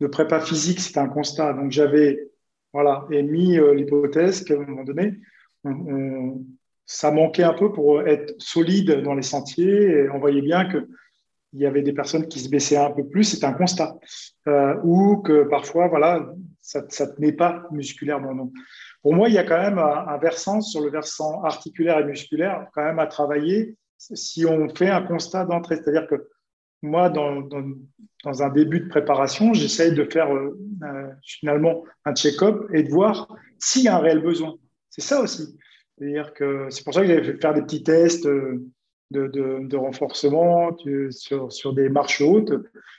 de prépa physique. C'était un constat. Donc, j'avais voilà, émis euh, l'hypothèse qu'à un moment donné, ça manquait un peu pour être solide dans les sentiers. Et on voyait bien qu'il y avait des personnes qui se baissaient un peu plus. C'était un constat. Euh, ou que parfois, voilà, ça ne tenait pas musculairement. Non. Pour moi, il y a quand même un, un versant sur le versant articulaire et musculaire quand même à travailler si on fait un constat d'entrée. C'est-à-dire que moi, dans, un début de préparation, j'essaye de faire euh, euh, finalement un check-up et de voir s'il y a un réel besoin. C'est ça aussi. C'est-à-dire que c'est pour ça que j'avais fait faire des petits tests euh, de, renforcement sur, des marches hautes.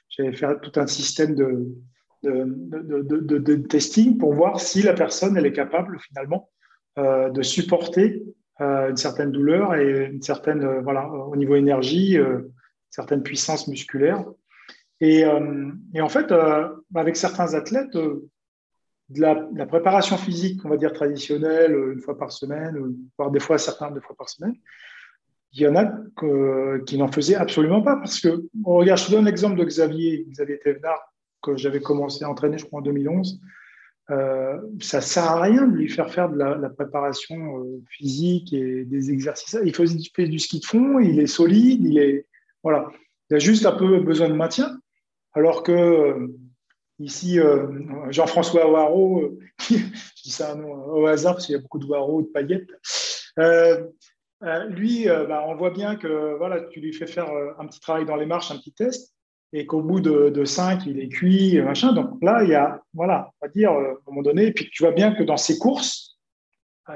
J'avais fait tout un système de, de, testing pour voir si la personne elle est capable finalement de supporter euh, une certaine douleur et une certaine, euh, voilà, au niveau énergie, euh, certaine puissance musculaire. Et, et en fait, avec certains athlètes, de la, préparation physique, on va dire traditionnelle, une fois par semaine, voire des fois certains deux fois par semaine, il y en a qui n'en faisaient absolument pas. Parce que, regarde, je te donne l'exemple de Xavier, Xavier Thévenard, que j'avais commencé à entraîner, je crois, en 2011. Euh, ça sert à rien de lui faire faire de la, préparation euh, physique et des exercices. Il fait, du ski de fond, il est solide, il est voilà. Il a juste un peu besoin de maintien. Alors que euh, ici, Jean-François Waro, [LAUGHS] je dis ça au hasard parce qu'il y a beaucoup de Waro, de paillettes. lui, bah, on voit bien que voilà, tu lui fais faire un petit travail dans les marches, un petit test et qu'au bout de, de, cinq, il est cuit, machin. Donc là, il y a, voilà, on va dire, euh, à un moment donné, et puis tu vois bien que dans ses courses,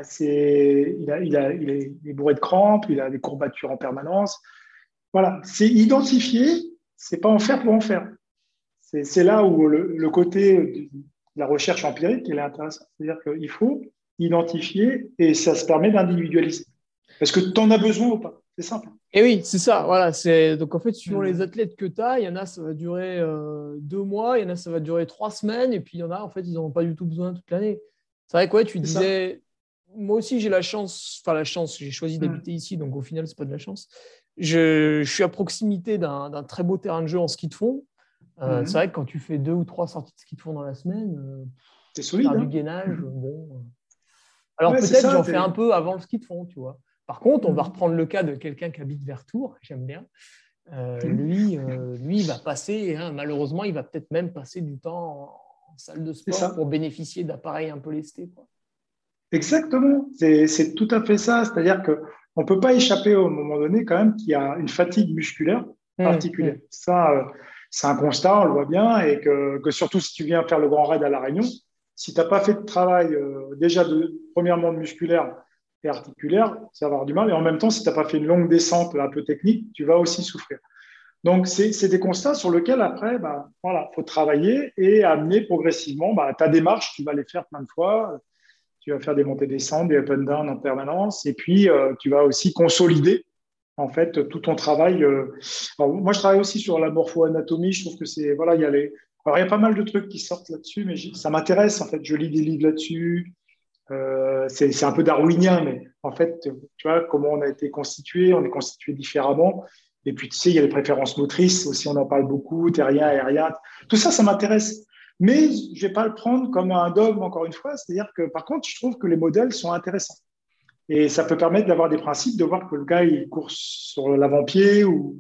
c'est, il, est, bourré de crampes, il a des courbatures en permanence. Voilà, c'est identifié, c'est pas en faire pour en faire. C'est là où le, côté de la recherche empirique est intéressant. C'est-à-dire qu'il faut identifier et ça se permet d'individualiser. Est-ce que tu en as besoin ou pas C'est simple. Et oui, c'est ça. Voilà, c'est donc en fait suivant les mm. athlètes que tu as, il y en a ça va durer euh, deux mois, il y en a ça va durer trois semaines, et puis il y en a en fait ils n'en ont pas du tout besoin toute l'année. C'est vrai que tu disais, moi aussi j'ai la chance, enfin la chance, j'ai choisi mm. d'habiter ici, donc au final c'est pas de la chance. Je, suis à proximité d'un très beau terrain de jeu en ski de fond. Euh, mm. C'est vrai que quand tu fais deux ou trois sorties de ski de fond dans la semaine, euh, c'est solide. Faire du gainage, bon. Alors peut-être j'en fais un peu avant le ski de fond, tu vois. Par contre, on va mhm. reprendre le cas de quelqu'un qui habite vers Tours, j'aime bien. Euh, mhm. lui, euh, lui, il va passer, hein, malheureusement, il va peut-être même passer du temps en, salle de sport pour bénéficier d'appareils un peu lestés. Exactement, c'est tout à fait ça. C'est-à-dire qu'on ne peut pas échapper au moment donné quand même qu'il y a une fatigue musculaire mmh, particulière. Mmh. Ça, euh, c'est un constat, on le voit bien, et que, que, surtout si tu viens faire le grand raid à La Réunion, si tu n'as pas fait de travail déjà de, premièrement musculaire, et articulaire, ça va avoir du mal. Et en même temps, si tu n'as pas fait une longue descente un peu technique, tu vas aussi souffrir. Donc, c'est des constats sur lesquels, après, bah, voilà, faut travailler et amener progressivement bah, ta démarche. Tu vas les faire plein de fois. Tu vas faire des montées-descentes, des up and down en permanence. Et puis, euh, tu vas aussi consolider, en fait, tout ton travail. Euh. moi, je travaille aussi sur la morpho-anatomie. Je trouve que c'est, voilà, il y a les, alors, il y a pas mal de trucs qui sortent là-dessus, mais ça m'intéresse. En fait, je lis des livres là-dessus. Euh, c'est un peu darwinien, mais en fait, tu vois, comment on a été constitué, on est constitué différemment. Et puis, tu sais, il y a les préférences motrices aussi, on en parle beaucoup, terrien, aérien. Tout ça, ça m'intéresse. Mais je vais pas le prendre comme un dogme, encore une fois. C'est-à-dire que, par contre, je trouve que les modèles sont intéressants. Et ça peut permettre d'avoir des principes, de voir que le gars, il court sur l'avant-pied ou,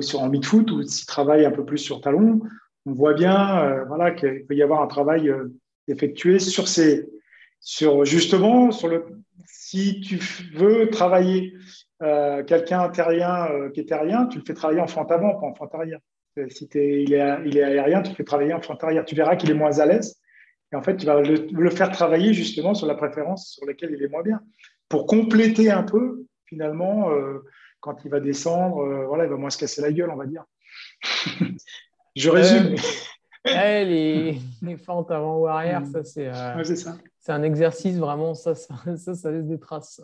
sur un mid-foot, ou s'il travaille un peu plus sur talon. On voit bien euh, voilà, qu'il peut y avoir un travail euh, effectué sur ces, sur justement sur le si tu veux travailler euh, quelqu'un terrien euh, qui est terrien, tu le fais travailler en fente avant, pas en fente arrière. Euh, si es, il, est, il est aérien, tu le fais travailler en fente arrière. Tu verras qu'il est moins à l'aise. Et en fait, tu vas le, faire travailler justement sur la préférence sur laquelle il est moins bien. Pour compléter un peu, finalement, quand il va descendre, voilà, il va moins se casser la gueule, on va dire. [LAUGHS] Je résume. [LAUGHS] les, les, fentes avant ou arrière, ça c'est. c'est ça c'est un exercice vraiment, ça, [LAUGHS] ça, ça, laisse des traces.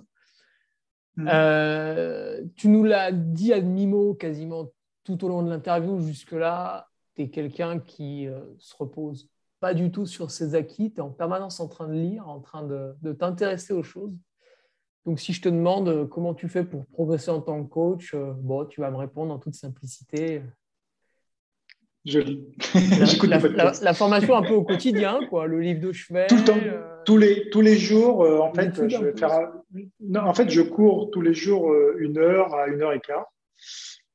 Mm. Euh, tu nous l'as dit à demi-mot quasiment tout au long de l'interview. Jusque-là, tu es quelqu'un qui euh, se repose pas du tout sur ses acquis. Tu es en permanence en train de lire, en train de, de t'intéresser aux choses. Donc, si je te demande euh, comment tu fais pour progresser en tant que coach, bon, tu vas me répondre en toute simplicité. Je lis. La, [LAUGHS] la, formation un peu au quotidien, quoi. Le livre de chevet. Tout le temps. Euh, tous, les, tous les jours, euh, en fait, je vais faire. Non, en fait, je cours tous les jours euh, une heure à une heure et quart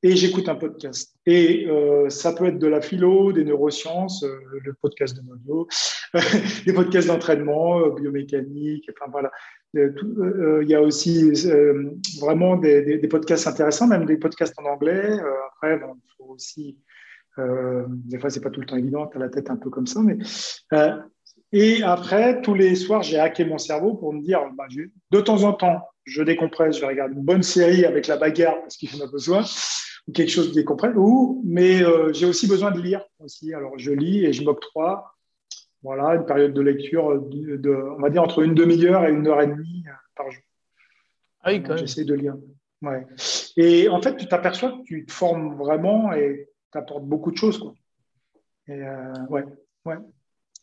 et j'écoute un podcast. Et ça peut être de la philo, des neurosciences, le podcast de Modio, [LAUGHS] des podcasts d'entraînement, biomécanique, enfin voilà. Il y a aussi vraiment des, des, podcasts intéressants, même des podcasts en anglais. après, il faut aussi euh, des fois, c'est pas tout le temps évident, tu as la tête un peu comme ça. Mais, euh, et après, tous les soirs, j'ai hacké mon cerveau pour me dire, bah, de temps en temps, je décompresse, je vais regarder une bonne série avec la bagarre parce qu'il en a besoin, ou quelque chose de décompresse, ou, mais euh, j'ai aussi besoin de lire aussi. Alors, je lis et je m'octroie voilà, une période de lecture, de, on va dire entre une demi-heure et une heure et demie par jour. Ah oui, J'essaie de lire. Ouais. Et en fait, tu t'aperçois que tu te formes vraiment et apporte beaucoup de choses. Quoi. Et euh, ouais, ouais.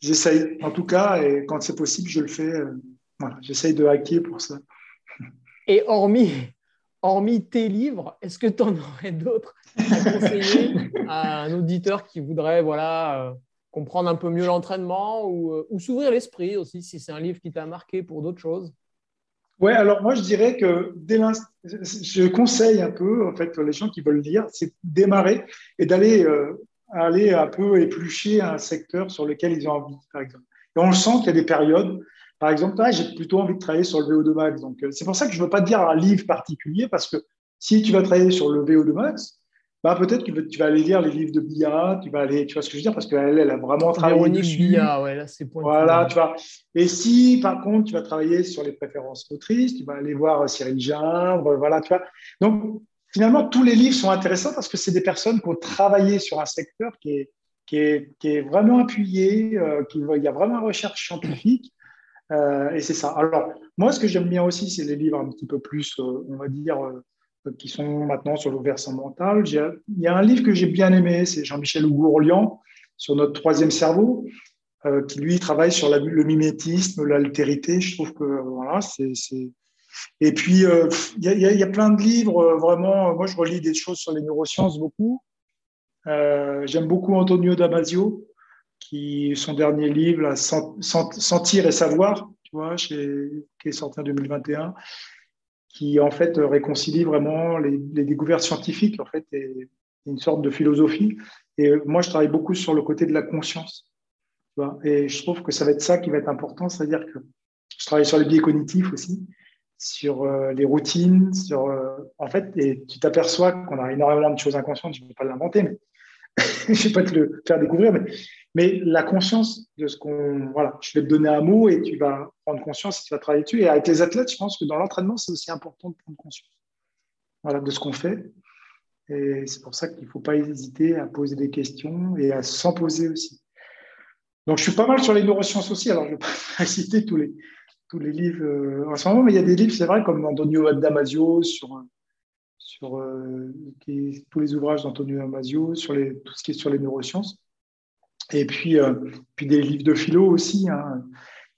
J'essaye, en tout cas, et quand c'est possible, je le fais. Euh, voilà, j'essaye de hacker pour ça. [LAUGHS] Et hormis, hormis tes livres, est-ce que tu en aurais d'autres à conseiller à un auditeur qui voudrait voilà, euh, comprendre un peu mieux l'entraînement ou, ou s'ouvrir l'esprit aussi, si c'est un livre qui t'a marqué pour d'autres choses? Ouais, alors moi je dirais que dès je conseille un peu en fait les gens qui veulent lire, c'est démarrer et d'aller aller un peu éplucher un secteur sur lequel ils ont envie, par exemple. Et on le sent qu'il y a des périodes par exemple, j'ai plutôt envie de travailler sur le VO2 max. Donc, euh, c'est pour ça que je ne veux pas dire un livre particulier, parce que si tu vas travailler sur le VO2 max, bah, peut-être que tu vas aller lire les livres de Bia, tu vas aller, tu vois ce que je veux dire, parce qu'elle, elle a vraiment travaillé Véronique dessus. Bia, ouais, là, c'est. Voilà, tu vois. Et si, par contre, tu vas travailler sur les préférences motrices, tu vas aller voir Cyril Gimbre, voilà, tu vois. Donc, finalement, tous les livres sont intéressants parce que c'est des personnes qui ont travaillé sur un secteur qui est, qui est, qui est vraiment appuyé, euh, qui, il y a vraiment une recherche scientifique. Euh, et c'est ça. Alors, moi, ce que j'aime bien aussi, c'est les livres un petit peu plus, euh, on va dire, euh, qui sont maintenant sur le versant mental. Il y a un livre que j'ai bien aimé, c'est Jean-Michel Gourlian sur notre troisième cerveau, qui lui travaille sur le mimétisme, l'altérité. Je trouve que voilà, c'est. Et puis, il y, a plein de livres, vraiment. Moi, je relis des choses sur les neurosciences beaucoup. J'aime beaucoup Antonio Damasio, qui, son dernier livre, là, Sentir et savoir, tu vois, qui est sorti en 2021, qui en fait réconcilie vraiment les, découvertes scientifiques en fait et une sorte de philosophie. Et moi, je travaille beaucoup sur le côté de la conscience. Et je trouve que ça va être ça qui va être important, c'est-à-dire que je travaille sur les biais cognitifs aussi, sur euh, les routines, sur euh, en fait, et tu t'aperçois qu'on a énormément de choses inconscientes. Je ne vais pas l'inventer, mais [LAUGHS] je ne vais pas te le faire découvrir, mais mais la conscience de ce qu'on. Voilà, je vais te donner un mot et tu vas prendre conscience et tu vas travailler dessus. Et avec les athlètes, je pense que dans l'entraînement, c'est aussi important de prendre conscience de ce qu'on fait. Et c'est pour ça qu'il ne faut pas hésiter à poser des questions et à s'en poser aussi. Donc, je suis pas mal sur les neurosciences aussi. Alors, je ne vais pas [LAUGHS] citer tous les, tous les livres euh, en ce moment, mais il y a des livres, c'est vrai, comme Antonio Damasio sur, sur euh, tous les ouvrages d'Antonio Damasio, sur les, tout ce qui est sur les neurosciences. Et puis, euh, puis des livres de philo aussi. Hein.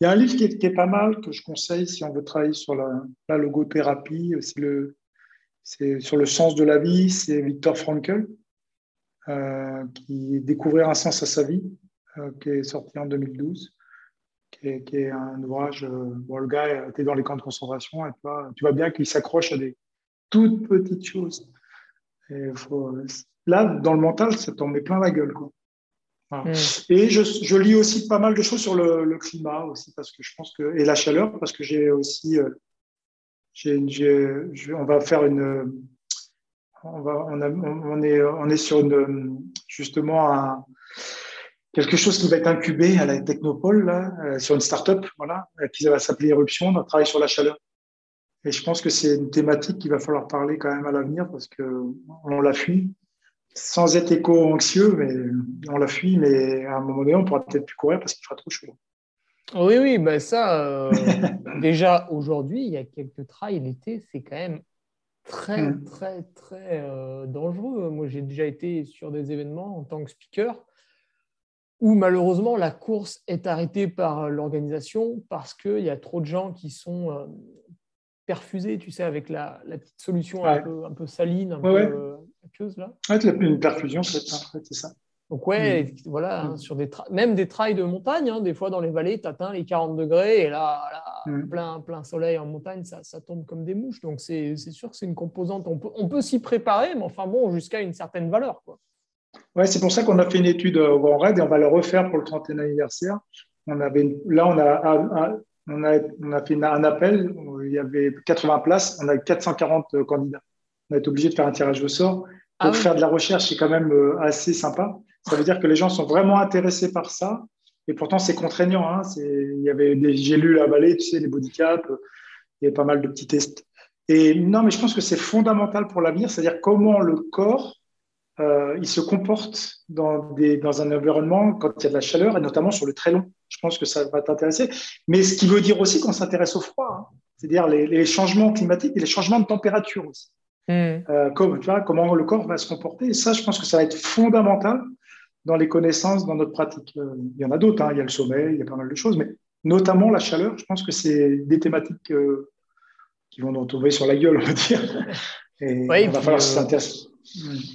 Il y a un livre qui est, pas mal que je conseille si on veut travailler sur la, logothérapie. C'est le, sur le sens de la vie. C'est Victor Frankl euh, qui découvrir un sens à sa vie, euh, qui est sorti en 2012, qui est, un ouvrage. bon, le gars était dans les camps de concentration et tu vois, tu vois bien qu'il s'accroche à des toutes petites choses. Là, dans le mental, ça t'en met plein la gueule. Quoi. Mm. Et je, lis aussi pas mal de choses sur le, climat aussi parce que je pense que et la chaleur parce que j'ai aussi euh, on va faire une on va on, est on est sur une justement quelque chose qui va être incubé à la Technopole là, euh, sur une start-up voilà qui va s'appeler Éruption on travaille sur la chaleur et je pense que c'est une thématique qu'il va falloir parler quand même à l'avenir parce que on la fuit sans être éco-anxieux, mais on la fuit, mais à un moment donné, on pourra peut-être plus courir parce qu'il fera trop chaud. Oui, oui, ben ça, euh, [LAUGHS] déjà aujourd'hui, il y a quelques trails l'été, c'est quand même très, mm. très, très euh, dangereux. Moi, j'ai déjà été sur des événements en tant que speaker où malheureusement la course est arrêtée par l'organisation parce qu'il y a trop de gens qui sont euh, perfusés, tu sais, avec la, petite solution un, peu, un, peu, saline, un peu, là. une perfusion, c'est ça. Donc ouais, mm. voilà, hein, mm. sur des même des trails de montagne, hein, des fois dans les vallées, tu atteins les 40 degrés et là, mm. plein, plein soleil en montagne, ça, ça tombe comme des mouches. Donc c'est sûr que c'est une composante, on peut, on peut s'y préparer, mais enfin bon, jusqu'à une certaine valeur. Quoi. Ouais, c'est pour ça qu'on a fait une étude au Grand Raid et on va le refaire pour le 30e anniversaire. On avait, là, on a, on a, on a fait un appel, il y avait 80 places, on a 440 candidats. On a été obligé de faire un tirage au sort pour ah faire de la recherche, c'est quand même euh, assez sympa. Ça veut dire que les gens sont vraiment intéressés par ça. Et pourtant, c'est contraignant. Hein. Il y avait des, j'ai lu la vallée, tu sais, les bodycaps, il y avait pas mal de petits tests. Et non, mais je pense que c'est fondamental pour l'avenir, c'est-à-dire comment le corps euh, il se comporte dans, des, dans un environnement quand il y a de la chaleur, et notamment sur le très long. Je pense que ça va t'intéresser. Mais ce qui veut dire aussi qu'on s'intéresse au froid, hein. c'est-à-dire les, les, changements climatiques et les changements de température aussi. Hmm. Euh, comme, tu vois, comment le corps va se comporter. Et ça, je pense que ça va être fondamental dans les connaissances, dans notre pratique. Euh, il y en a d'autres, hein. il y a le sommeil, il y a pas mal de choses, mais notamment la chaleur, je pense que c'est des thématiques euh, qui vont nous tomber sur la gueule, on va dire. Et il va falloir s'intéresser.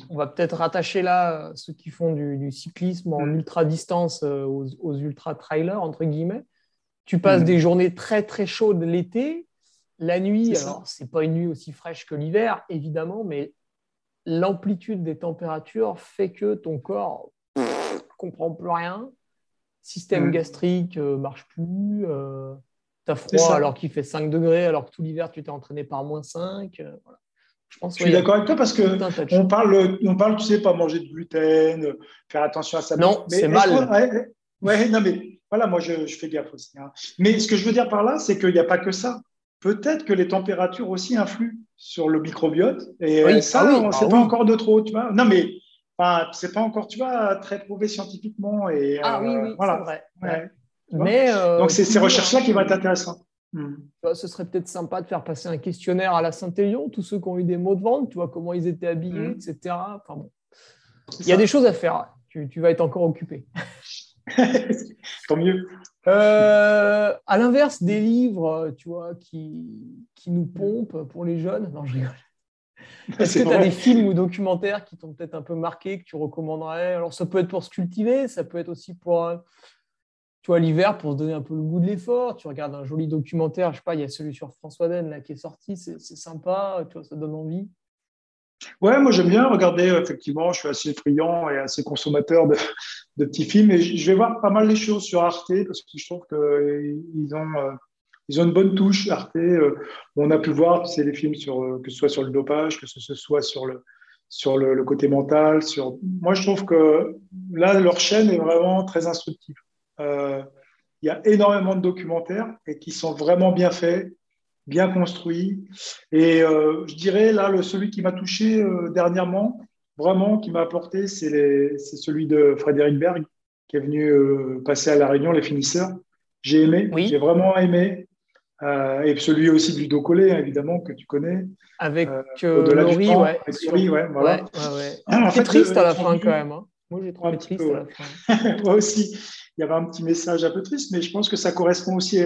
on va peut-être rattacher là ceux qui font du, cyclisme en ultra distance aux, aux ultra trailers entre guillemets. Tu passes des journées très très chaudes l'été. La nuit, alors c'est pas une nuit aussi fraîche que l'hiver évidemment, mais l'amplitude des températures fait que ton corps ne comprend plus rien. Système gastrique ne euh, marche plus. Euh, tu as froid alors qu'il fait 5 degrés, alors que tout l'hiver, tu t'es entraîné par moins 5. Euh, Je, pense, Je suis d'accord avec toi parce que on parle, on parle, tu sais, pas manger de gluten, faire attention à ça. Non, c'est mal. Ouais, non, mais voilà, moi, je, fais gaffe aussi. Hein. Mais ce que je veux dire par là, c'est qu'il n'y a pas que ça. Peut-être que les températures aussi influent sur le microbiote. Et ça, ah oui, c'est ah pas encore de trop, tu vois. Non, mais Enfin, c'est pas encore, tu vois, très prouvé scientifiquement. Et, ah oui, oui, voilà. c'est vrai. Mais, euh, Donc, c'est ces recherches-là qui vont être intéressantes. Hmm. Ce serait peut-être sympa de faire passer un questionnaire à la Saint-Élion, tous ceux qui ont eu des mots de vente, tu vois, comment ils étaient habillés, hmm. etc. Enfin, bon. Il y a des choses à faire. Tu, tu vas être encore occupé. [LAUGHS] Tant mieux. Euh, à l'inverse des livres, tu vois, qui, qui nous pompent pour les jeunes. Non, je rigole. [LAUGHS] Est-ce que tu as des films ou documentaires qui t'ont peut-être un peu marqué, que tu recommanderais? Alors, ça peut être pour se cultiver, ça peut être aussi pour, tu vois, l'hiver, pour se donner un peu le goût de l'effort. Tu regardes un joli documentaire, je sais pas, il y a celui sur François Den là, qui est sorti, c'est sympa, tu vois, ça donne envie. Ouais, moi j'aime bien regarder, effectivement, je suis assez friand et assez consommateur de, petits films et je vais voir pas mal les choses sur Arte parce que je trouve qu'ils ont euh, ils ont une bonne touche, Arte. Euh, on a pu voir, c'est les films sur, euh, que ce soit sur le dopage, que ce soit sur le, sur le, côté mental. Sur... Moi, je trouve que là, leur chaîne est vraiment très instructive. Euh, il y a énormément de documentaires et qui sont vraiment bien faits, bien construits. Et je dirais, là, le, celui qui m'a touché dernièrement, vraiment, qui m'a apporté, c'est celui de Frédéric Berg, qui est venu passer à La Réunion, Les Finisseurs. J'ai aimé, j'ai vraiment aimé. Euh, et celui aussi de Ludo Collet, évidemment, que tu connais. Avec euh, euh Laurie, ouais. Avec ouais, voilà. Ouais, ouais, triste à la fin, quand même. Hein. Moi, j'ai trouvé triste à la fin. [LAUGHS] Moi aussi. Il y avait un petit message un peu triste, mais je pense que ça correspond aussi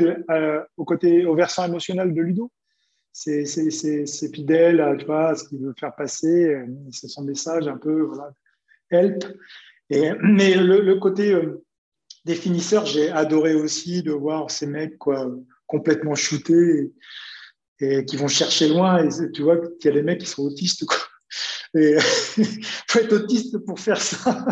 au, côté, au versant émotionnel de Ludo. C'est fidèle tu vois, à ce qu'il veut faire passer. C'est son message un peu, voilà, help. Et, mais le, côté euh, des finisseurs, j'ai adoré aussi de voir ces mecs, quoi complètement shootés et, qui vont chercher loin. Et tu vois qu'il y a des mecs qui sont autistes. Et [LAUGHS] faut être autiste pour faire ça.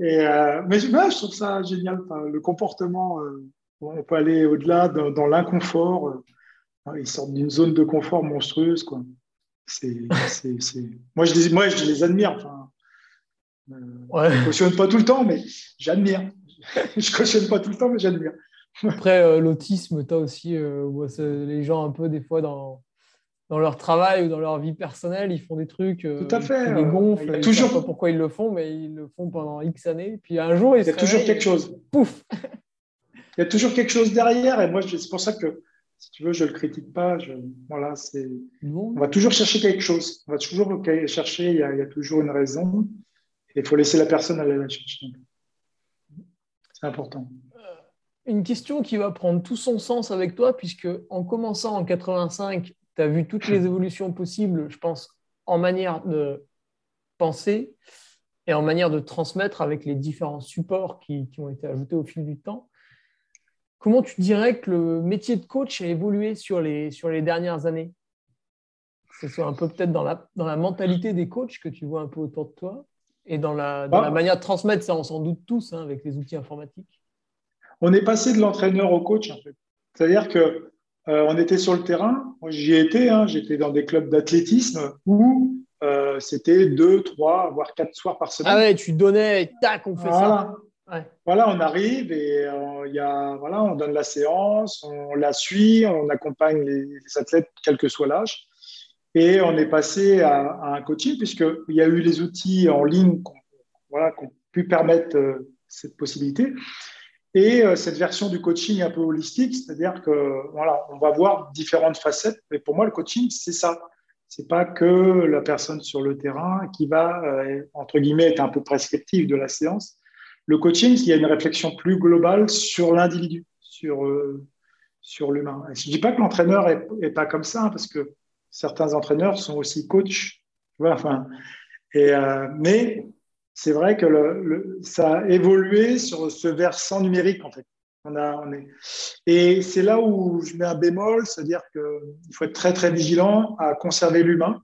Et, euh, mais je trouve ça génial. le comportement, euh, on peut aller au-delà dans, l'inconfort. Euh, ils sortent d'une zone de confort monstrueuse. Quoi. C'est, Moi, je les, moi, je les admire. Enfin, Je ne cautionne pas tout le temps, mais j'admire. [LAUGHS] je cautionne pas tout le temps, mais j'admire. Après, euh, l'autisme, tu as aussi euh, les gens un peu des fois dans, dans leur travail ou dans leur vie personnelle, ils font des trucs, euh, Tout à fait. ils les gonflent, il toujours... savent pas pourquoi ils le font, mais ils le font pendant X années. Puis un jour, il y a toujours quelque chose. Pouf Il y a toujours quelque chose derrière, et moi, c'est pour ça que, si tu veux, je ne le critique pas. Je... Voilà, c'est... On va toujours chercher quelque chose. On va toujours chercher, il y a, il y a toujours une raison, et il faut laisser la personne aller la chercher. C'est important une question qui va prendre tout son sens avec toi, puisque en commençant en 85, tu as vu toutes les évolutions possibles, je pense, en manière de penser et en manière de transmettre avec les différents supports qui, ont été ajoutés au fil du temps. Comment tu dirais que le métier de coach a évolué sur les, sur les dernières années? Que ce soit un peu peut-être dans la, dans la mentalité des coachs que tu vois un peu autour de toi et dans la, dans la manière de transmettre, ça on s'en doute tous hein, avec les outils informatiques on est passé de l'entraîneur au coach, en fait. C'est-à-dire que euh, on était sur le terrain. J'y étais. Hein, J'étais dans des clubs d'athlétisme où euh, c'était deux, trois, voire quatre soirs par semaine. Ah ouais, tu donnais, tac, on fait ça. Voilà, on arrive et euh, y a, voilà, on donne la séance, on la suit, on accompagne les, athlètes, quel que soit l'âge. Et on est passé à, un coaching puisqu'il y a eu les outils en ligne qui voilà, ont pu permettre cette possibilité. Et euh, cette version du coaching un peu holistique, c'est-à-dire que voilà, on va voir différentes facettes. Mais pour moi, le coaching, c'est ça. C'est pas que la personne sur le terrain qui va euh, entre guillemets être un peu prescriptive de la séance. Le coaching, il y a une réflexion plus globale sur l'individu, sur euh, sur l'humain. Je dis pas que l'entraîneur est, pas comme ça, hein, parce que certains entraîneurs sont aussi coachs. Enfin, mais c'est vrai que le, ça a évolué sur ce versant numérique, en fait. On a, on est... Et c'est là où je mets un bémol, c'est-à-dire qu'il faut être très, très vigilant à conserver l'humain.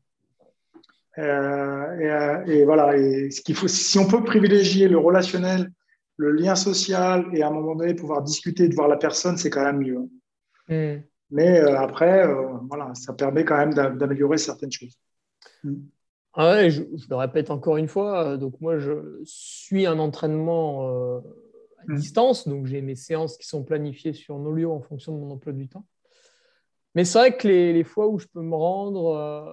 Euh, et, euh, et, voilà, et ce qu'il faut, si on peut privilégier le relationnel, le lien social et à un moment donné pouvoir discuter, de voir la personne, c'est quand même mieux. Mm. Mais euh, après, euh, voilà, ça permet quand même d'améliorer certaines choses. Mm. Ah ouais, je, le répète encore une fois, euh, donc moi je suis un entraînement à mm. distance, donc j'ai mes séances qui sont planifiées sur nos lieux en fonction de mon emploi du temps. Mais c'est vrai que les, les, fois où je peux me rendre,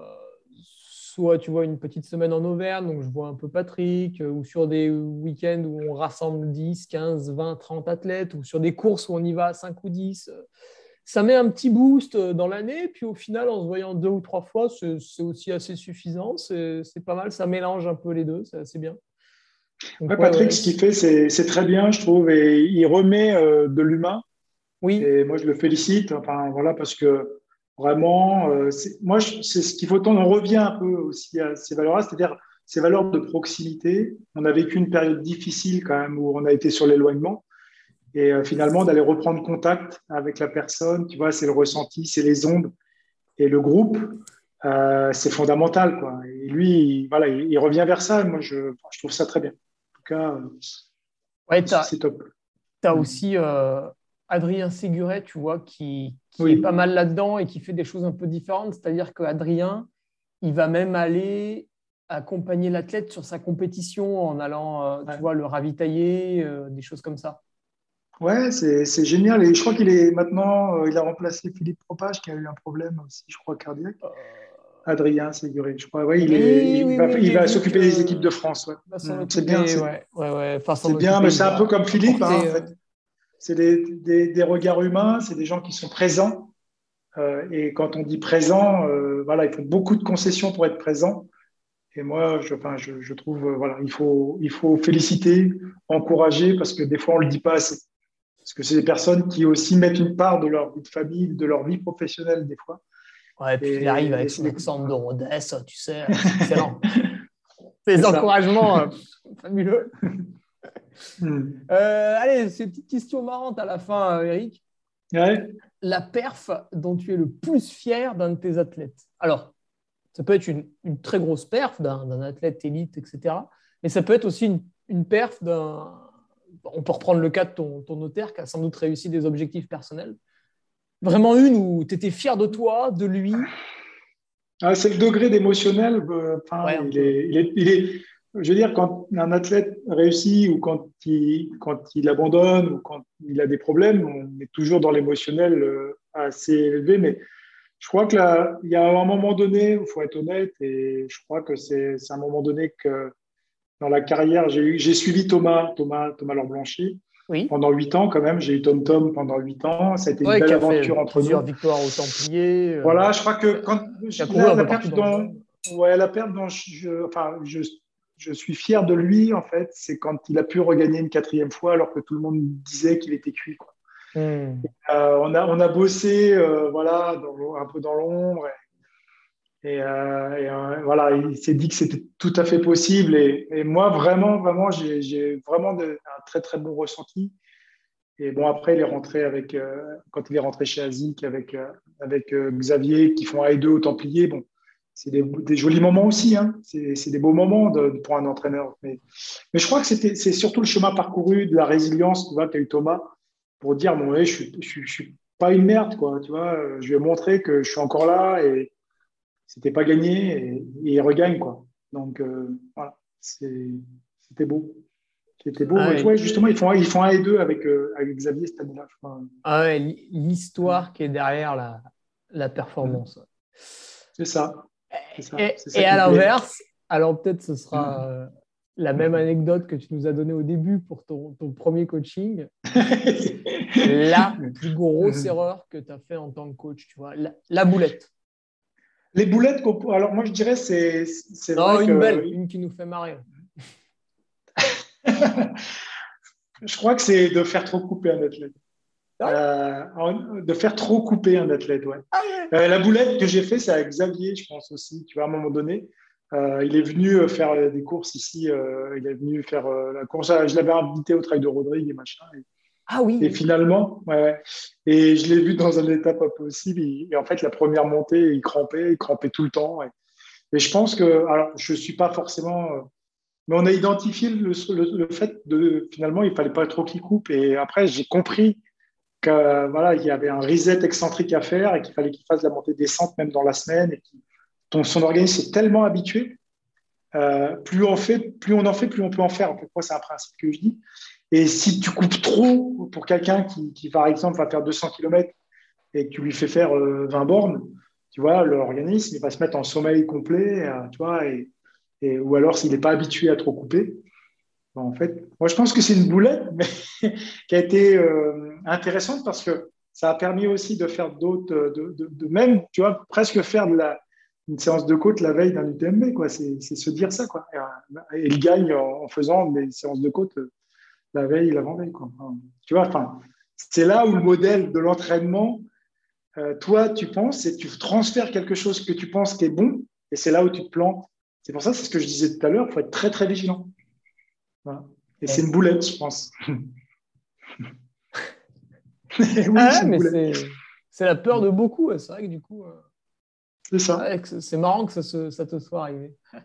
soit tu vois une petite semaine en Auvergne, donc je vois un peu Patrick, ou sur des week-ends où on rassemble 10, 15, 20, 30 athlètes, ou sur des courses où on y va à 5 ou 10 ça met un petit boost euh, dans l'année. Puis au final, en se voyant deux ou trois fois, c'est aussi assez suffisant. C'est pas mal. Ça mélange un peu les deux. C'est assez bien. Patrick, ce qu'il fait, c'est très bien, je trouve. Et il remet euh, de l'humain. Oui. Et moi, je le félicite. Enfin, voilà, parce que vraiment, euh, moi, c'est ce qu'il faut. On revient un peu aussi à ces valeurs-là, c'est-à-dire ces valeurs de proximité. On a vécu une période difficile quand même où on a été sur l'éloignement. Et euh, finalement, d'aller reprendre contact avec la personne, tu vois, c'est le ressenti, c'est les ondes. Et le groupe, euh, c'est fondamental. Quoi. Et lui, il, voilà, il, revient vers ça. moi, je, je, trouve ça très bien. En tout cas, euh, ouais, c'est top. Tu as aussi Adrien Séguret, tu vois, qui, qui est pas mal là-dedans et qui fait des choses un peu différentes. C'est-à-dire qu'Adrien, il va même aller accompagner l'athlète sur sa compétition en allant, tu vois, le ravitailler, des choses comme ça. Ouais, c'est génial. Et je crois qu'il est maintenant, euh, il a remplacé Philippe Propage qui a eu un problème aussi, je crois, cardiaque. Euh. Adrien Séguré, je crois. Ouais, il, est, il, va, s'occuper des équipes de France. Ouais. Mm, c'est bien. C'est ouais, ouais, bien, mais c'est un peu comme Philippe. Hein, en fait. Euh. C'est des, des, des, regards humains, c'est des gens qui sont présents. et quand on dit présent, voilà, ils font beaucoup de concessions pour être présents. Et moi, je, enfin, je, je trouve, voilà, il faut, il faut féliciter, encourager, parce que des fois, on le dit pas assez. Parce que c'est des personnes qui aussi mettent une part de leur vie de famille, de leur vie professionnelle des fois. Ouais, et puis il arrive avec son accent de Rodez, tu sais, [LAUGHS] excellent. Ces encouragements euh, fabuleux. Hmm. Euh, allez, c'est une petite question marrante à la fin, euh, Eric. Ouais. La perf dont tu es le plus fier d'un de tes athlètes. Alors, ça peut être une, une très grosse perf d'un athlète élite, etc. Mais ça peut être aussi une, une perf d'un on peut reprendre le cas de ton, notaire qui a sans doute réussi des objectifs personnels. Vraiment une où tu étais fier de toi, de lui ah, C'est le degré d'émotionnel. Euh, il, est, je veux dire, quand un athlète réussit ou quand il, quand il abandonne ou quand il a des problèmes, on est toujours dans l'émotionnel euh, assez élevé. Mais je crois qu'il y a un moment donné, il faut être honnête, et je crois que c'est un moment donné que dans la carrière, j'ai suivi Thomas, Thomas, Thomas Lamblanchy. Oui. Pendant huit ans, quand même, j'ai eu Tom Tom pendant huit ans. Ça a été une belle aventure entre plusieurs nous. victoires au Templier. Euh, voilà, je crois que quand la, la, perte dont, ouais, la perte dont je, enfin, je, je suis fier de lui, en fait, c'est quand il a pu regagner une quatrième fois alors que tout le monde disait qu'il était cuit. Quoi. Hmm. Euh, on, a, on a bossé euh, voilà, dans, un peu dans l'ombre. Et, euh, euh, voilà, il s'est dit que c'était tout à fait possible. Et, moi, vraiment, vraiment, j'ai vraiment un très, très bon ressenti. Et bon, après, il est rentré avec, euh, quand il est rentré chez Azik avec, avec Xavier, qui font A2 au Templier, bon, c'est des, jolis moments aussi. Hein. C'est des beaux moments pour un entraîneur. Mais, mais je crois que c'est surtout le chemin parcouru de la résilience tu vois, qu'a eu Thomas pour dire bon, je ne suis, suis, pas une merde. Quoi, tu vois, je vais montrer que je suis encore là et, c'était pas gagné et, il regagne quoi. Donc euh, voilà, c'était beau. C'était beau. Ah justement, ils font, ils font un et deux avec, euh, avec Xavier cette année-là, je crois. Ah ouais, l'histoire qui est derrière la, la performance. C'est ça. et, à l'inverse, alors peut-être ce sera euh, la même anecdote que tu nous as donnée au début pour ton, ton premier coaching. [LAUGHS] la plus grosse erreur que tu as fait en tant que coach, tu vois, la boulette. Les boulettes, alors moi je dirais c'est. c'est non, une belle, une qui nous fait marrer. [LAUGHS] je crois que c'est de faire trop couper un athlète. Ah euh, de faire trop couper un athlète, ouais. Ah euh, la boulette que j'ai fait, c'est avec Xavier, je pense aussi. Tu vois, à un moment donné, il est venu faire des courses ici. il est venu faire la course. Je l'avais invité au trail de Rodrigue et machin. Ah oui. Et finalement, ouais, Et je l'ai vu dans un état pas possible. Et, en fait, la première montée, il crampait, il crampait tout le temps. Et, je pense que, alors, je suis pas forcément mais on a identifié le, fait de finalement, il fallait pas trop qu'il coupe. Et après, j'ai compris que y avait un reset excentrique à faire et qu'il fallait qu'il fasse la montée descente même dans la semaine. Son organisme est tellement habitué. Euh, plus on fait, plus on en fait, plus on peut en faire. En fait, c'est un principe que je dis. Et si tu coupes trop pour quelqu'un qui, qui, par exemple, va faire 200 km et que tu lui fais faire 20 euh, bornes, tu vois, l'organisme, va se mettre en sommeil complet, euh, tu vois, et, ou alors s'il n'est pas habitué à trop couper. en fait, moi je pense que c'est une boulette, mais [LAUGHS] qui a été euh, intéressante parce que ça a permis aussi de faire d'autres, de, même, tu vois, presque faire une séance de côte la veille d'un UTMB, quoi. C'est, se dire ça, quoi. Et, il gagne en, faisant des séances de côte la veille, l'avant-veille, tu vois, enfin, c'est là où le modèle de l'entraînement, euh, toi, tu penses et tu transfères quelque chose que tu penses qui est bon, et c'est là où tu te plantes. C'est pour ça, c'est ce que je disais tout à l'heure, il faut être très très vigilant. Et c'est une boulette, je pense. [LAUGHS] oui, c'est la peur de beaucoup. C'est vrai que du coup. Euh, c'est ça. C'est marrant que ça, te soit arrivé. [LAUGHS]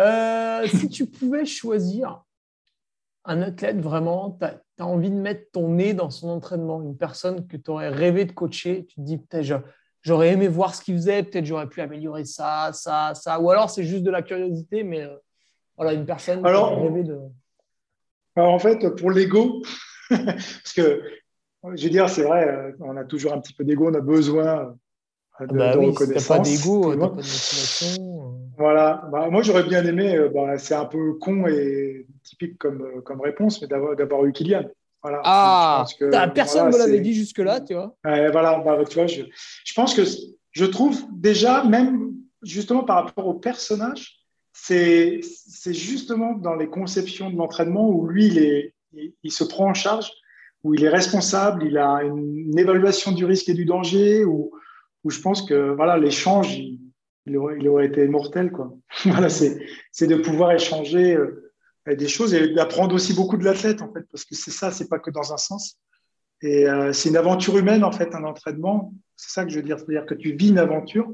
Euh, si tu pouvais choisir un athlète vraiment, tu as, envie de mettre ton nez dans son entraînement, une personne que tu aurais rêvé de coacher, tu te dis peut-être j'aurais aimé voir ce qu'il faisait, peut-être j'aurais pu améliorer ça, ça, ça. Ou alors c'est juste de la curiosité, mais euh, voilà, une personne alors, qui rêvé de. Alors en fait, pour l'ego, [LAUGHS] parce que je veux dire, c'est vrai, euh, on a toujours un petit peu d'ego, on a besoin euh, de, bah oui, reconnaissance. Si pas d'ego, pas de motivation. Voilà, bah, moi j'aurais bien aimé, bah, c'est un peu con et typique comme, comme réponse, mais d'avoir eu Kylian. Ah, personne ne me l'avait dit jusque-là, tu vois. voilà, bah, tu vois, je, je, pense que je trouve déjà, même justement par rapport au personnage, c'est justement dans les conceptions de l'entraînement où lui, il, est, il, se prend en charge, où il est responsable, il a une, évaluation du risque et du danger, où, où je pense que voilà l'échange, il, il, aurait, été mortel. Quoi. [LAUGHS] voilà, c'est de pouvoir échanger. Euh, des choses et d'apprendre aussi beaucoup de l'athlète en fait parce que c'est ça c'est pas que dans un sens et euh, c'est une aventure humaine en fait un entraînement c'est ça que je veux dire c'est-à-dire que tu vis une aventure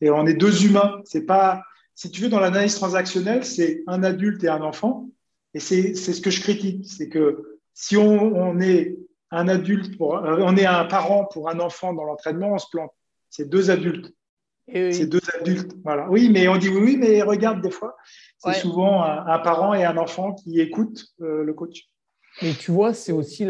et on est deux humains c'est pas si tu veux dans l'analyse transactionnelle c'est un adulte et un enfant et c'est ce que je critique c'est que si on, on, est un adulte pour euh, on est un parent pour un enfant dans l'entraînement on se plante c'est deux adultes c'est deux adultes. Voilà. Oui, mais on dit oui, oui, mais regarde, des fois, c'est souvent un, parent et un enfant qui écoutent euh, le coach. Mais tu vois, c'est aussi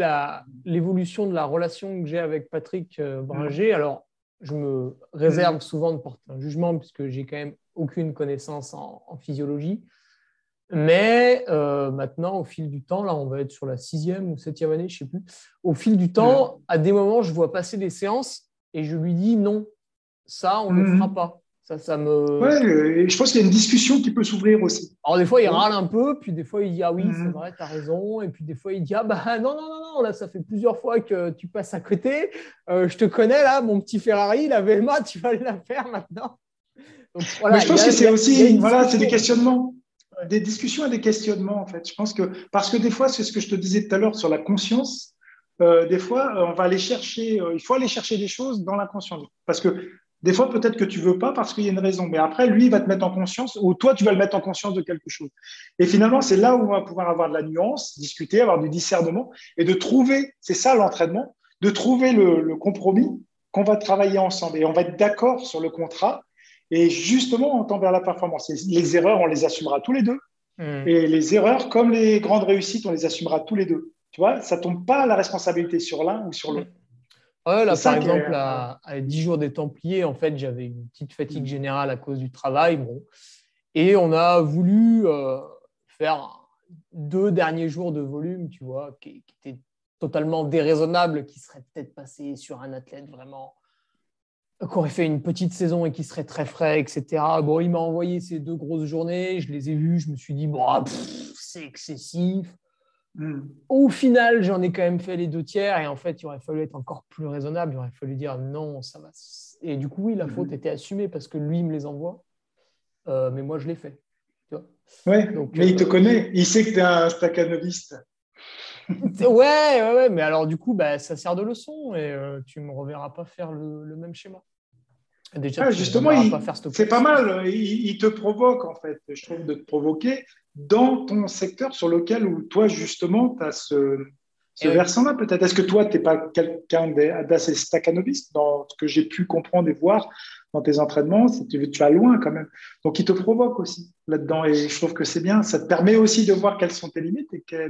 l'évolution de la relation que j'ai avec Patrick euh, Bringer. Alors, je me réserve mm. souvent de porter un jugement puisque j'ai quand même aucune connaissance en, physiologie. Mais euh, maintenant, au fil du temps, là, on va être sur la sixième ou septième année, je ne sais plus. Au fil du temps, à des moments, je vois passer des séances et je lui dis non, ça, on ne le fera mhm. pas. Ça, ça me... Ouais, et je pense qu'il y a une discussion qui peut s'ouvrir aussi. Alors, des fois, il râle un peu, puis des fois, il dit Ah oui, c'est mhm. vrai, tu as raison. Et puis, des fois, il dit Ah bah non, non, non, non, là, ça fait plusieurs fois que tu passes à côté. Euh, je te connais, là, mon petit Ferrari, la VMA, tu vas la faire maintenant. Mais je pense que c'est aussi, voilà, c'est des questionnements. Des discussions et des questionnements, en fait. Je pense que, parce que des fois, c'est ce que je te disais tout à l'heure sur la conscience. Euh, des fois, on va aller chercher, euh, il faut aller chercher des choses dans l'inconscient. Parce que des fois, peut-être que tu veux pas parce qu'il y a une raison. Mais après, lui, il va te mettre en conscience ou toi, tu vas le mettre en conscience de quelque chose. Et finalement, c'est là où on va pouvoir avoir de la nuance, discuter, avoir du discernement et de trouver, c'est ça l'entraînement, de trouver le, compromis qu'on va travailler ensemble. Et on va être d'accord sur le contrat. Et justement, on tend vers la performance. les erreurs, on les assumera tous les deux. Hmm. Et les erreurs, comme les grandes réussites, on les assumera tous les deux. Tu vois, ça tombe pas la responsabilité sur l'un ou sur l'autre là, par exemple, à, 10 jours des Templiers, en fait, j'avais une petite fatigue mm. générale à cause du travail. Bon. Et on a voulu euh, faire deux derniers jours de volume, tu vois, qui, étaient totalement déraisonnables, qui seraient peut-être passés sur un athlète vraiment qui aurait fait une petite saison et qui serait très frais, etc. Bon, il m'a envoyé ces deux grosses journées, je les ai vues, je me suis dit, bon, c'est excessif. Au final, j'en ai quand même fait les deux tiers et en fait, il aurait fallu être encore plus raisonnable. Il aurait fallu dire non, ça va. Et du coup, oui, la faute était assumée parce que lui me les envoie. mais moi, je l'ai fait. Oui, mais il te connaît, il sait que tu es un staccanoviste. [LAUGHS] ouais, ouais, ouais, mais alors du coup, bah, ça sert de leçon et tu ne me reverras pas faire le, même schéma. Déjà, ah, justement, c'est pas mal. Il, te provoque, en fait, je trouve, de te provoquer dans ton secteur sur lequel où toi, justement, tu as ce, ce versant-là, peut-être. Est-ce que toi, tu n'es pas quelqu'un d'assez staccanoviste dans ce que j'ai pu comprendre et voir dans tes entraînements? Tu, tu vas loin quand même. Donc, il te provoque aussi là-dedans. Et je trouve que c'est bien. Ça te permet aussi de voir quelles sont tes limites et que,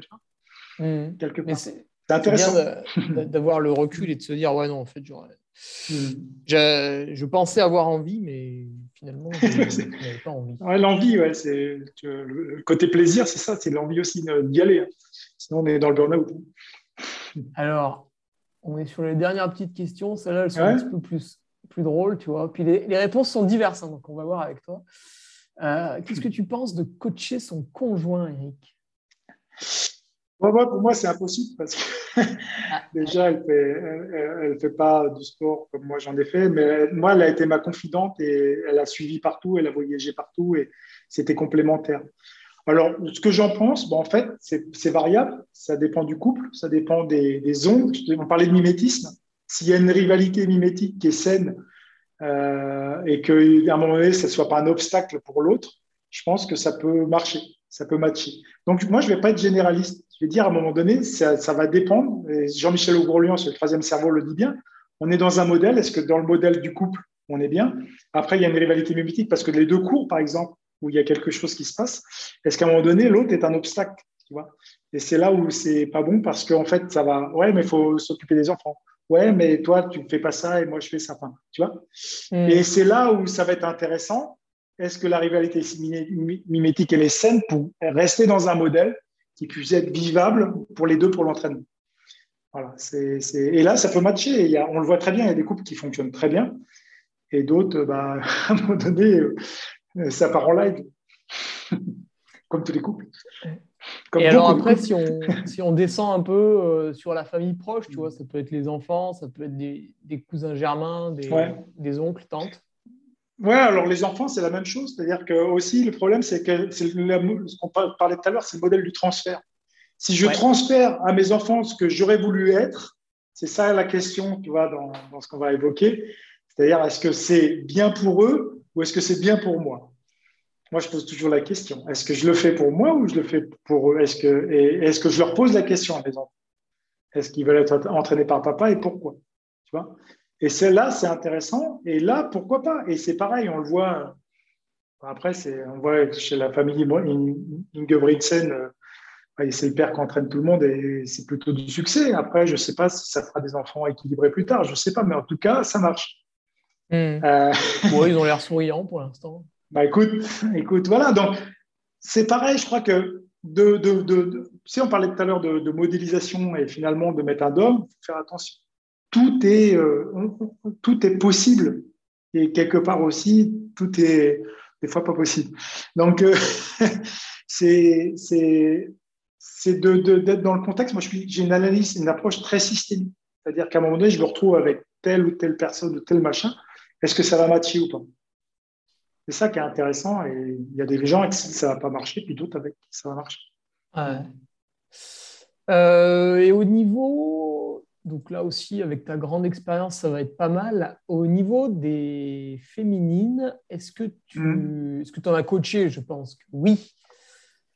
mmh. quelque part. C'est intéressant [LAUGHS] d'avoir le recul et de se dire, ouais, non, en fait, j'aurais Hmm. Je, pensais avoir envie, mais finalement, je [LAUGHS] n'avais pas envie. l'envie, ouais, c'est le côté plaisir, c'est ça, c'est l'envie aussi d'y aller. Hein. Sinon, on est dans le burn-out. Alors, on est sur les dernières petites questions. Celles-là, elles sont un petit peu plus, plus drôles, tu vois. Puis les, réponses sont diverses, hein, donc on va voir avec toi. Euh, qu'est-ce que tu penses de coacher son conjoint, Eric? Pour moi, c'est impossible parce que ah. [LAUGHS] déjà, elle ne fait, fait, pas du sport comme moi j'en ai fait, mais moi, elle a été ma confidente et elle a suivi partout, elle a voyagé partout et c'était complémentaire. Alors, ce que j'en pense, bon, en fait, c'est variable, ça dépend du couple, ça dépend des, des ondes. On parlait de mimétisme. S'il y a une rivalité mimétique qui est saine euh, et qu'à un moment donné, ça ne soit pas un obstacle pour l'autre, je pense que ça peut marcher, ça peut matcher. Donc, moi, je ne vais pas être généraliste je vais dire à un moment donné, ça, va dépendre. Jean-Michel Augrelian, sur le troisième cerveau, le dit bien. On est dans un modèle. Est-ce que dans le modèle du couple, on est bien? Après, il y a une rivalité mimétique parce que les deux cours, par exemple, où il y a quelque chose qui se passe, est-ce qu'à un moment donné, l'autre est un obstacle tu vois? Et c'est là où c'est pas bon parce qu'en fait, ça va. Ouais, mais il faut s'occuper des enfants. Ouais, mais toi, tu ne fais pas ça et moi, je fais ça. tu vois? Mm. Et c'est là où ça va être intéressant. Est-ce que la rivalité mimétique, elle est saine pour rester dans un modèle qui puisse être vivable pour les deux pour l'entraînement. Voilà, c'est, Et là, ça peut matcher. Il y a, on le voit très bien, il y a des couples qui fonctionnent très bien et d'autres, bah, [LAUGHS] à un moment donné, euh, ça part en live, [LAUGHS] comme tous les couples. et alors après, si on, [LAUGHS] si on descend un peu euh, sur la famille proche, tu vois, ça peut être les enfants, ça peut être des, des cousins germains, des, des oncles, tantes. Ouais, alors les enfants, c'est la même chose. C'est-à-dire que aussi, le problème, c'est que c'est ce qu'on parlait tout à l'heure, c'est le modèle du transfert. Si je transfère à mes enfants ce que j'aurais voulu être, c'est ça la question, tu vois, dans, dans ce qu'on va évoquer. C'est-à-dire, est-ce que c'est bien pour eux ou est-ce que c'est bien pour moi? Moi, je pose toujours la question. Est-ce que je le fais pour moi ou je le fais pour eux? Est-ce que, est-ce que je leur pose la question à mes enfants? Est-ce qu'ils veulent être entraînés par papa et pourquoi? Tu vois? Et celle-là, c'est intéressant. Et là, pourquoi pas? Et c'est pareil, on le voit. Après, c'est, on voit chez la famille Ingebrigtsen, euh, c'est le père qui entraîne tout le monde et c'est plutôt du succès. Après, je ne sais pas si ça fera des enfants équilibrés plus tard, je ne sais pas, mais en tout cas, ça marche. Euh, ils ont l'air souriants pour l'instant. Bah écoute, écoute, voilà. Donc, c'est pareil, je crois que de, de, de, si on parlait tout à l'heure de, modélisation et finalement de mettre un dôme, il faut faire attention tout est, euh, tout est possible. Et quelque part aussi, tout est des fois pas possible. Donc, euh, [LAUGHS] c'est d'être de, dans le contexte. Moi, j'ai une analyse, une approche très systémique. C'est-à-dire qu'à un moment donné, je me retrouve avec telle ou telle personne ou tel machin. Est-ce que ça va matcher ou pas? C'est ça qui est intéressant. Et il y a des gens avec qui ça ne va pas marcher, puis d'autres avec qui ça va marcher. Euh, et au niveau donc là aussi, avec ta grande expérience, ça va être pas mal. Au niveau des féminines, est-ce que tu mm. est-ce que en as coaché Je pense que oui.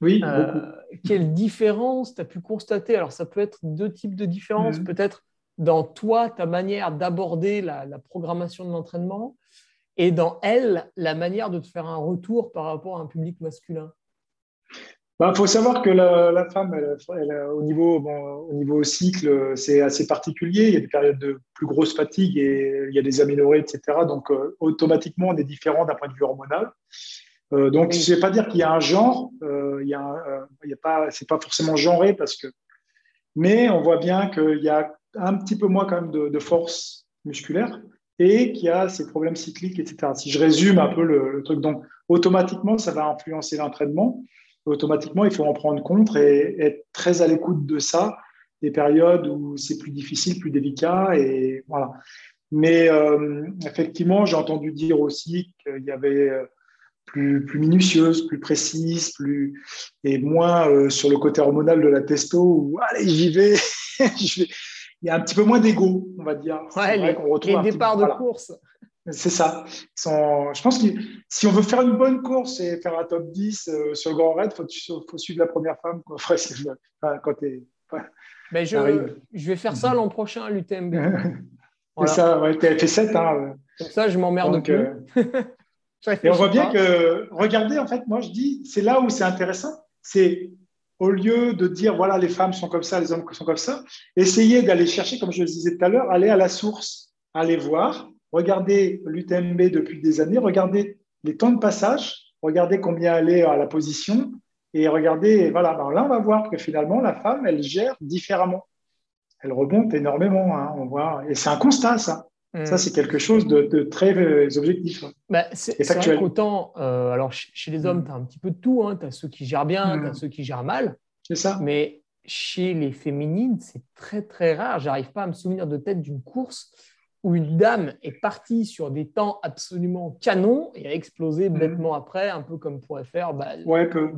Oui, euh, Quelle différence tu as pu constater? Alors, ça peut être deux types de différences. Mm. Peut-être dans toi, ta manière d'aborder la, la, programmation de l'entraînement et dans elle, la manière de te faire un retour par rapport à un public masculin. Il bah, faut savoir que la, femme, au, niveau, au niveau cycle, c'est assez particulier. Il y a des périodes de plus grosse fatigue et il y a des améliorés, etc. Donc, euh, automatiquement, on est différent d'un point de vue hormonal. Euh, donc, je ne vais pas dire qu'il y a un genre. Euh, il y a, il y a pas, c'est pas forcément genré parce que, mais on voit bien qu'il y a un petit peu moins quand même de, force musculaire et qu'il y a ces problèmes cycliques, etc. Si je résume un peu le, le truc, donc automatiquement, ça va influencer l'entraînement automatiquement, il faut en prendre compte et être très à l'écoute de ça, des périodes où c'est plus difficile, plus délicat. Et voilà. Mais euh, effectivement, j'ai entendu dire aussi qu'il y avait, euh, plus, plus minutieuse, plus précise, plus et moins euh, sur le côté hormonal de la testo où allez j'y vais, [LAUGHS] il y a un petit peu moins d'ego, on va dire. Ouais, les, les départs de course. C'est ça. je pense que si on veut faire une bonne course et faire un top 10 euh, sur le Grand Raid, il faut, suivre la première femme quoi, [LAUGHS] quand Mais je, je, vais faire ça l'an prochain à l'UTMB. [LAUGHS] C'est ça, ouais, tu as fait 7. Hein, Comme ça, je m'emmerde plus. Euh, [LAUGHS] et on voit bien que, regardez, en fait, moi je dis, c'est là où c'est intéressant, c'est au lieu de dire, voilà, les femmes sont comme ça, les hommes sont comme ça, essayer d'aller chercher, comme je le disais tout à l'heure, aller à la source, aller voir, regarder l'UTMB depuis des années, regarder les temps de passage, regarder combien elle est à la position, et regarder, voilà, là on va voir que finalement, la femme, elle gère différemment. Elle remonte énormément, hein, on voit, et c'est un constat, ça. Hmm. Ça, c'est quelque chose de, très euh, objectif. Bah, c'est vrai qu'autant, euh, alors chez les hommes, hmm. tu as un petit peu de tout. Hein. Tu as ceux qui gèrent bien, tu as ceux qui gèrent mal. C'est ça. Mais chez les féminines, c'est très, très rare. J'arrive pas à me souvenir de tête d'une course où une dame est partie sur des temps absolument canons et a explosé bêtement après, un peu comme pourrait faire bah,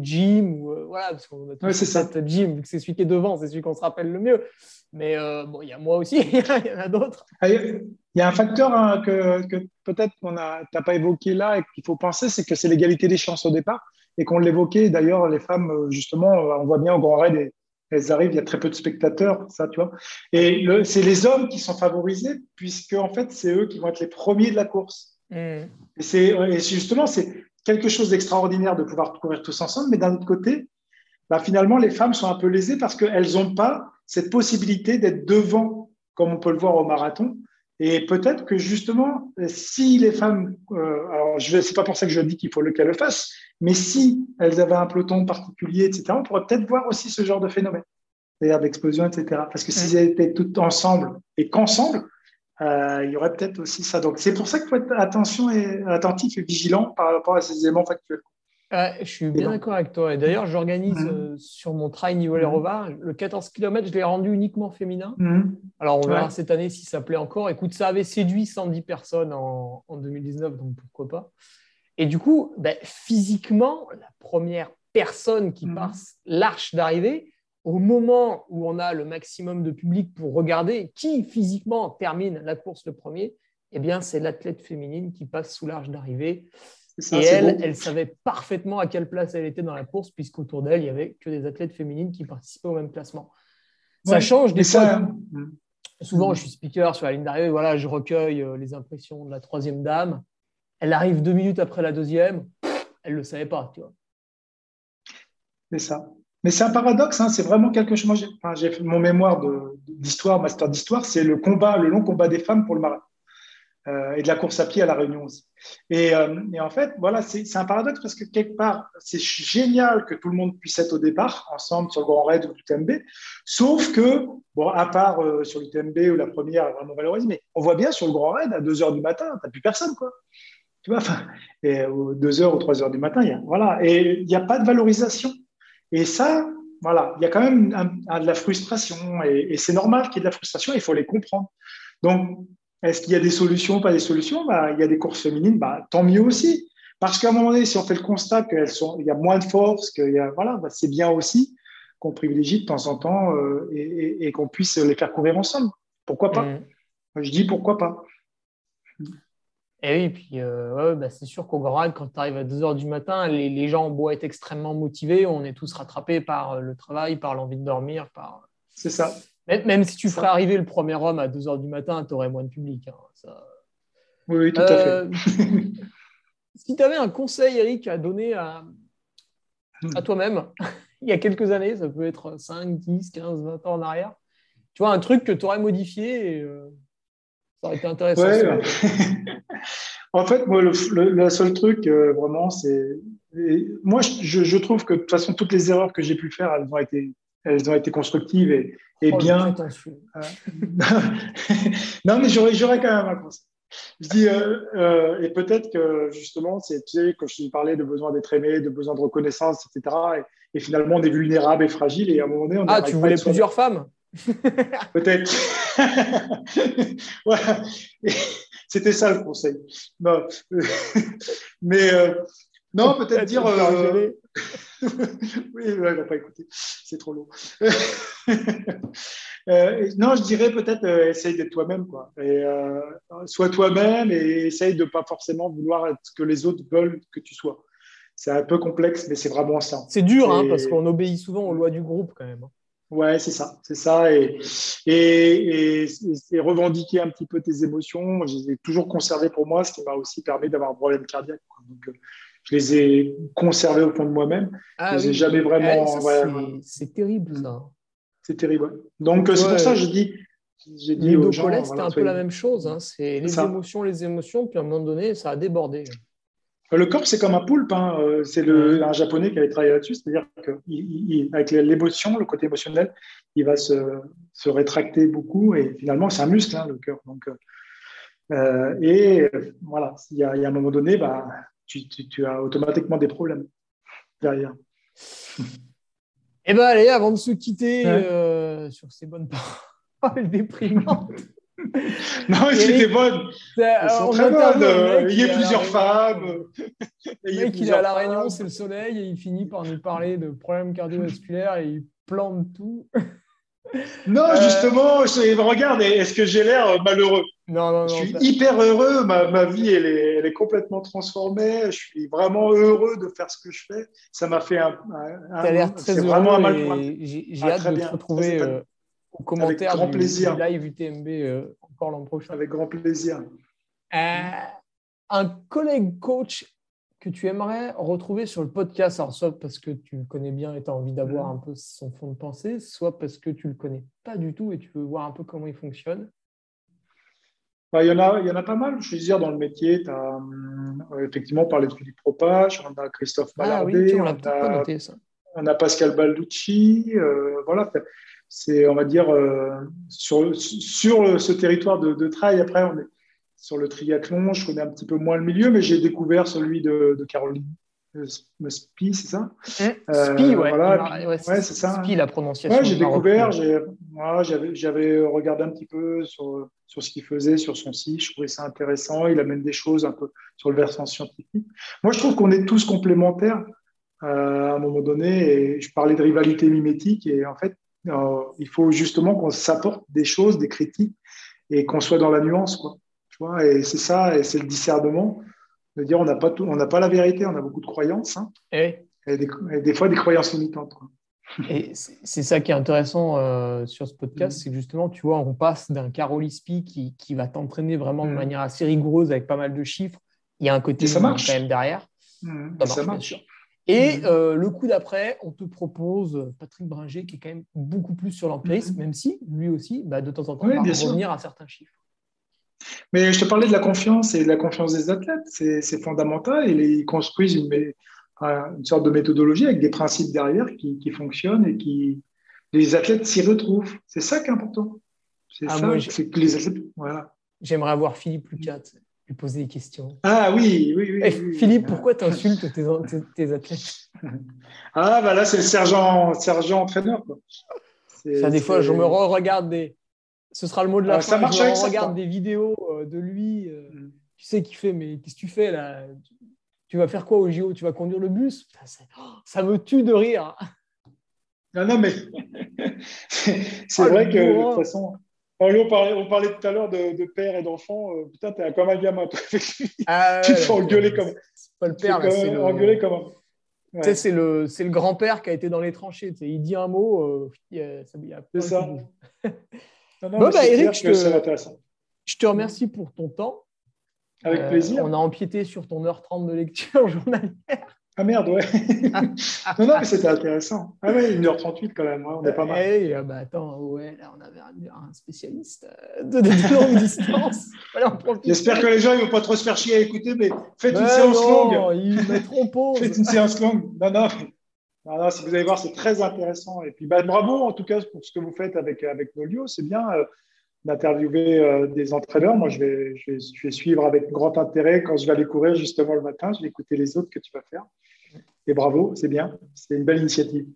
Jim ou euh, voilà, parce qu'on a tous ça. Jim, vu que c'est celui qui est devant, c'est celui qu'on se rappelle le mieux. Mais euh, bon, il y a moi aussi, [LAUGHS] il y en a d'autres. Ah, il y a un facteur hein, que, que peut-être qu'on n'a pas évoqué là et qu'il faut penser, c'est que c'est l'égalité des chances au départ et qu'on l'évoquait. D'ailleurs, les femmes, euh, justement, on voit bien au Grand Raid elles arrivent, il y a très peu de spectateurs, ça, tu vois. Et c'est les hommes qui sont favorisés, puisque en fait, c'est eux qui vont être les premiers de la course. Mm. Et, c'est, justement, c'est quelque chose d'extraordinaire de pouvoir courir tous ensemble, mais d'un autre côté, bah, finalement, les femmes sont un peu lésées parce qu'elles n'ont pas cette possibilité d'être devant, comme on peut le voir au marathon. Et peut-être que justement, si les femmes, euh, alors je c'est pas pour ça que je dis qu'il faut qu'elles le fassent, mais si elles avaient un peloton particulier, etc., on pourrait peut-être voir aussi ce genre de phénomène, c'est-à-dire d'explosion, etc. Parce que si elles étaient toutes ensemble et qu'ensemble, euh, il y aurait peut-être aussi ça. Donc c'est pour ça qu'il faut être attention et attentif et vigilant par rapport à ces éléments factuels je suis bien d'accord avec toi. Et d'ailleurs, j'organise mmh. euh, sur mon trail niveau les mmh. le 14 km, je l'ai rendu uniquement féminin. Mmh. Alors, on verra cette année si ça plaît encore. Écoute, ça avait séduit 110 personnes en, 2019, donc pourquoi pas. Et du coup, ben, physiquement, la première personne qui passe l'arche d'arrivée, au moment où on a le maximum de public pour regarder qui physiquement termine la course le premier, eh bien, c'est l'athlète féminine qui passe sous l'arche d'arrivée et elle, elle savait parfaitement à quelle place elle était dans la course, puisqu'autour d'elle, il n'y avait que des athlètes féminines qui participaient au même classement. Ça change des fois. Souvent, je suis speaker sur la ligne d'arrivée, voilà, je recueille euh, les impressions de la troisième dame. Elle arrive deux minutes après la deuxième, elle ne le savait pas, tu vois. C'est ça. Mais c'est un paradoxe, hein, c'est vraiment quelque chose. Moi, j'ai fait mon mémoire d'histoire, master d'histoire, c'est le combat, le long combat des femmes pour le marathon. Euh, et de la course à pied à la Réunion aussi. Et, euh, en fait, voilà, c'est un paradoxe parce que quelque part, c'est génial que tout le monde puisse être au départ ensemble sur le Grand Raid ou l'UTMB, sauf que, bon, à part euh, sur l'UTMB où la première est vraiment valorisée, mais on voit bien sur le Grand Raid à 2 heures du matin, tu n'as plus personne, quoi. Tu vois, enfin, et aux 2 heures ou 3 heures du matin, y a, voilà, et il n'y a pas de valorisation. Et ça, voilà, il y a quand même de la frustration et, et c'est normal qu'il y ait de la frustration, il faut les comprendre. Donc, est-ce qu'il y a des solutions, pas des solutions? Bah, Il y a des courses féminines, bah, tant mieux aussi. Parce qu'à un moment donné, si on fait le constat qu'il y a moins de force, y a, voilà, bah, c'est bien aussi qu'on privilégie de temps en temps euh, et, qu'on puisse les faire courir ensemble. Pourquoi pas? Mm. Je dis pourquoi pas. Et oui, puis euh, c'est sûr qu'au Grand quand tu arrives à 2 h du matin, les, les, gens ont être extrêmement motivés, on est tous rattrapés par euh, le travail, par l'envie de dormir. Par... C'est ça. Même, si tu ferais arriver le premier homme à 2 h du matin, tu aurais moins de public. Hein, oui, tout à fait. Euh, si tu avais un conseil, Eric, à donner à, à toi-même, [LAUGHS] il y a quelques années, ça peut être 5, 10, 15, 20 ans en arrière, tu vois, un truc que tu aurais modifié et euh, ça aurait été intéressant. [LAUGHS] en fait, moi, le, seul truc, euh, vraiment, c'est. Moi, je, je, trouve que de toute façon, toutes les erreurs que j'ai pu faire, elles ont été elles ont été constructives et, et oh, bien. Euh, [LAUGHS] non, mais j'aurais quand même un conseil. Je dis, euh, euh, et peut-être que justement, c'est, tu sais, quand je parlais de besoin d'être aimé, de besoin de reconnaissance, etc. Et, finalement, on est vulnérable et fragile. Et à un moment donné, on Ah, tu voulais plusieurs femmes [LAUGHS] Peut-être. [LAUGHS] C'était ça le conseil. mais Non, peut-être dire. [LAUGHS] Oui, il ne va pas écouter. C'est trop long. [LAUGHS] euh, non, je dirais peut-être euh, essaye d'être toi-même. Quoi. Et, euh, sois toi-même et essaye de ne pas forcément vouloir être ce que les autres veulent que tu sois. C'est un peu complexe, mais c'est vraiment ça. C'est dur, hein, parce qu'on obéit souvent aux lois du groupe quand même. Hein. Ouais, c'est ça, c'est ça. Et, et, et, et, revendiquer un petit peu tes émotions, je les ai toujours conservées pour moi, ce qui m'a aussi permis d'avoir un problème cardiaque. Quoi. Donc, je les ai conservés au fond de moi-même. Ah, je les ai jamais vraiment. Ouais, c'est terrible, ça. C'est terrible. Donc, c'est pour ça que je dis. J'ai dit aux gens, c'était un peu la même chose. Hein. C'est les émotions, les émotions, puis à un moment donné, ça a débordé. Le corps, c'est comme un poulpe. Hein. Euh, c'est un japonais qui avait travaillé là-dessus. C'est-à-dire qu'avec l'émotion, le côté émotionnel, il va se, se rétracter beaucoup. Et finalement, c'est un muscle, hein, le cœur. Donc, euh, et voilà, il y, a, il y, a, un moment donné, bah, tu, tu, tu, as automatiquement des problèmes derrière. Eh bien, allez, avant de se quitter ouais. euh, sur ces bonnes paroles déprimantes. [LAUGHS] non, c'était bonne. Elles sont très bonnes. Il y a plusieurs femmes. Le mec, il est à La Réunion, c'est le soleil, et il finit par nous parler de problèmes cardiovasculaires et il plante tout. non, euh... justement, je, regarde, est-ce que j'ai l'air malheureux? Non, non, non. Je suis hyper heureux. Ma, ma vie, elle est, elle est, complètement transformée. Je suis vraiment heureux de faire ce que je fais. Ça m'a fait un. un, un l'air très heureux. Vraiment un mal J'ai ah, hâte de bien. te retrouver euh, aux commentaires Avec grand du, plaisir. du live UTMB euh, encore l'an prochain. Avec grand plaisir. Euh, un collègue coach que tu aimerais retrouver sur le podcast, alors soit parce que tu le connais bien et tu as envie d'avoir un peu son fond de pensée, soit parce que tu le connais pas du tout et tu veux voir un peu comment il fonctionne bah, il, y en a, il y en a pas mal, je veux dire, dans le métier. Tu as euh, effectivement parlé de Philippe Propage, on a Christophe Malardet, ah, oui, on, on, a, noté, ça. on, a, Pascal Balducci. Euh, voilà, c'est, on va dire, euh, sur, sur ce territoire de, de travail, après, on est sur le triathlon, je connais un petit peu moins le milieu, mais j'ai découvert celui de, de Caroline Spi, c'est ça mmh, Spi, ouais. Voilà. ouais, c'est ça. Spi, la prononciation. Ouais, j'ai découvert, j'avais, j'avais regardé un petit peu sur, sur ce qu'il faisait sur son site. Je trouvais ça intéressant. Il amène des choses un peu sur le versant scientifique. Moi, je trouve qu'on est tous complémentaires euh, à un moment donné. Et je parlais de rivalité mimétique. Et en fait, euh, il faut justement qu'on s'apporte des choses, des critiques, et qu'on soit dans la nuance. Quoi. Tu vois et c'est ça, et c'est le discernement de dire on n'a pas, tout, on n'a pas la vérité, on a beaucoup de croyances. Hein, et, et, des, et, des, fois des croyances limitantes. Quoi. [LAUGHS] Et c'est ça qui est intéressant euh, sur ce podcast, mmh. c'est que justement, tu vois, on passe d'un Carol Spi qui, qui va t'entraîner vraiment mmh. de manière assez rigoureuse avec pas mal de chiffres. Il y a un côté ça marche. quand même derrière. Mmh. Ça marche. Ça marche. Et euh, le coup d'après, on te propose Patrick Bringer, qui est quand même beaucoup plus sur l'empirisme, même si lui aussi, bah, de temps en temps, oui, va revenir à certains chiffres. Mais je te parlais de la confiance et de la confiance des athlètes. C'est fondamental. Et ils construisent une, une, sorte de méthodologie avec des principes derrière qui, qui fonctionnent et qui les athlètes s'y retrouvent. C'est ça qui est important. C'est ah, ça. C'est que les athlètes. Voilà. J'aimerais avoir Philippe Lucat lui poser des questions. Ah oui, oui, oui. Hey, oui, oui. Philippe, pourquoi tu insultes tes, tes, tes, athlètes? Ah, bah là, c'est le sergent, sergent entraîneur. Quoi. Ça, des fois, je me re-regarde des. Ce sera le mot de la ah, fin. Ça marche avec regarde ça, des vidéos euh, de lui. Euh, mm. Tu sais qu'il fait, mais qu'est-ce que tu fais là? Tu vas faire quoi au JO Tu vas conduire le bus? Oh, Ça me tue de rire. Non, non, mais [LAUGHS] c'est oh, vrai que de toute façon, on parlait, on parlait tout à l'heure de, de, père et d'enfant. Euh, putain, t'es comme un gamin, toi. [LAUGHS] Ah, tu te fais engueuler comme. C'est pas le père, c'est le... engueuler comme un. Ouais. Tu sais, c'est le, grand-père qui a été dans les tranchées. Tu sais, il dit un mot, euh, il y a, ça, il y a c'est ça. [LAUGHS] non, non, bon, bah, Eric, je te, je te remercie pour ton temps. Avec euh, plaisir. On a empiété sur ton heure 30 de lecture [LAUGHS] journalière. Ah merde, ouais. [LAUGHS] non, non, mais c'était intéressant. Ah ouais, 1h38 quand même, ouais, on est pas mal. Hey, ah bah attends, ouais, là, on avait un, un spécialiste de, de, de longue distance. [LAUGHS] J'espère que les gens ne vont pas trop se faire chier à écouter, mais faites une séance non, longue. Ils mettront pause. faites une séance longue. Non, non. Non, non si vous allez voir, c'est très intéressant. Et puis, bah, bravo en tout cas pour ce que vous faites avec, avec Nolio. C'est bien. Euh, d'interviewer euh, des entraîneurs. Moi, je vais, je, vais, je vais, suivre avec grand intérêt quand je vais aller courir justement le matin. Je vais écouter les autres que tu vas faire. Et bravo, c'est bien. C'est une belle initiative.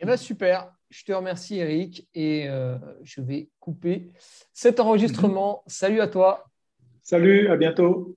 Eh bien, super. Je te remercie, Eric. Et euh, je vais couper cet enregistrement. Salut à toi. Salut, à bientôt.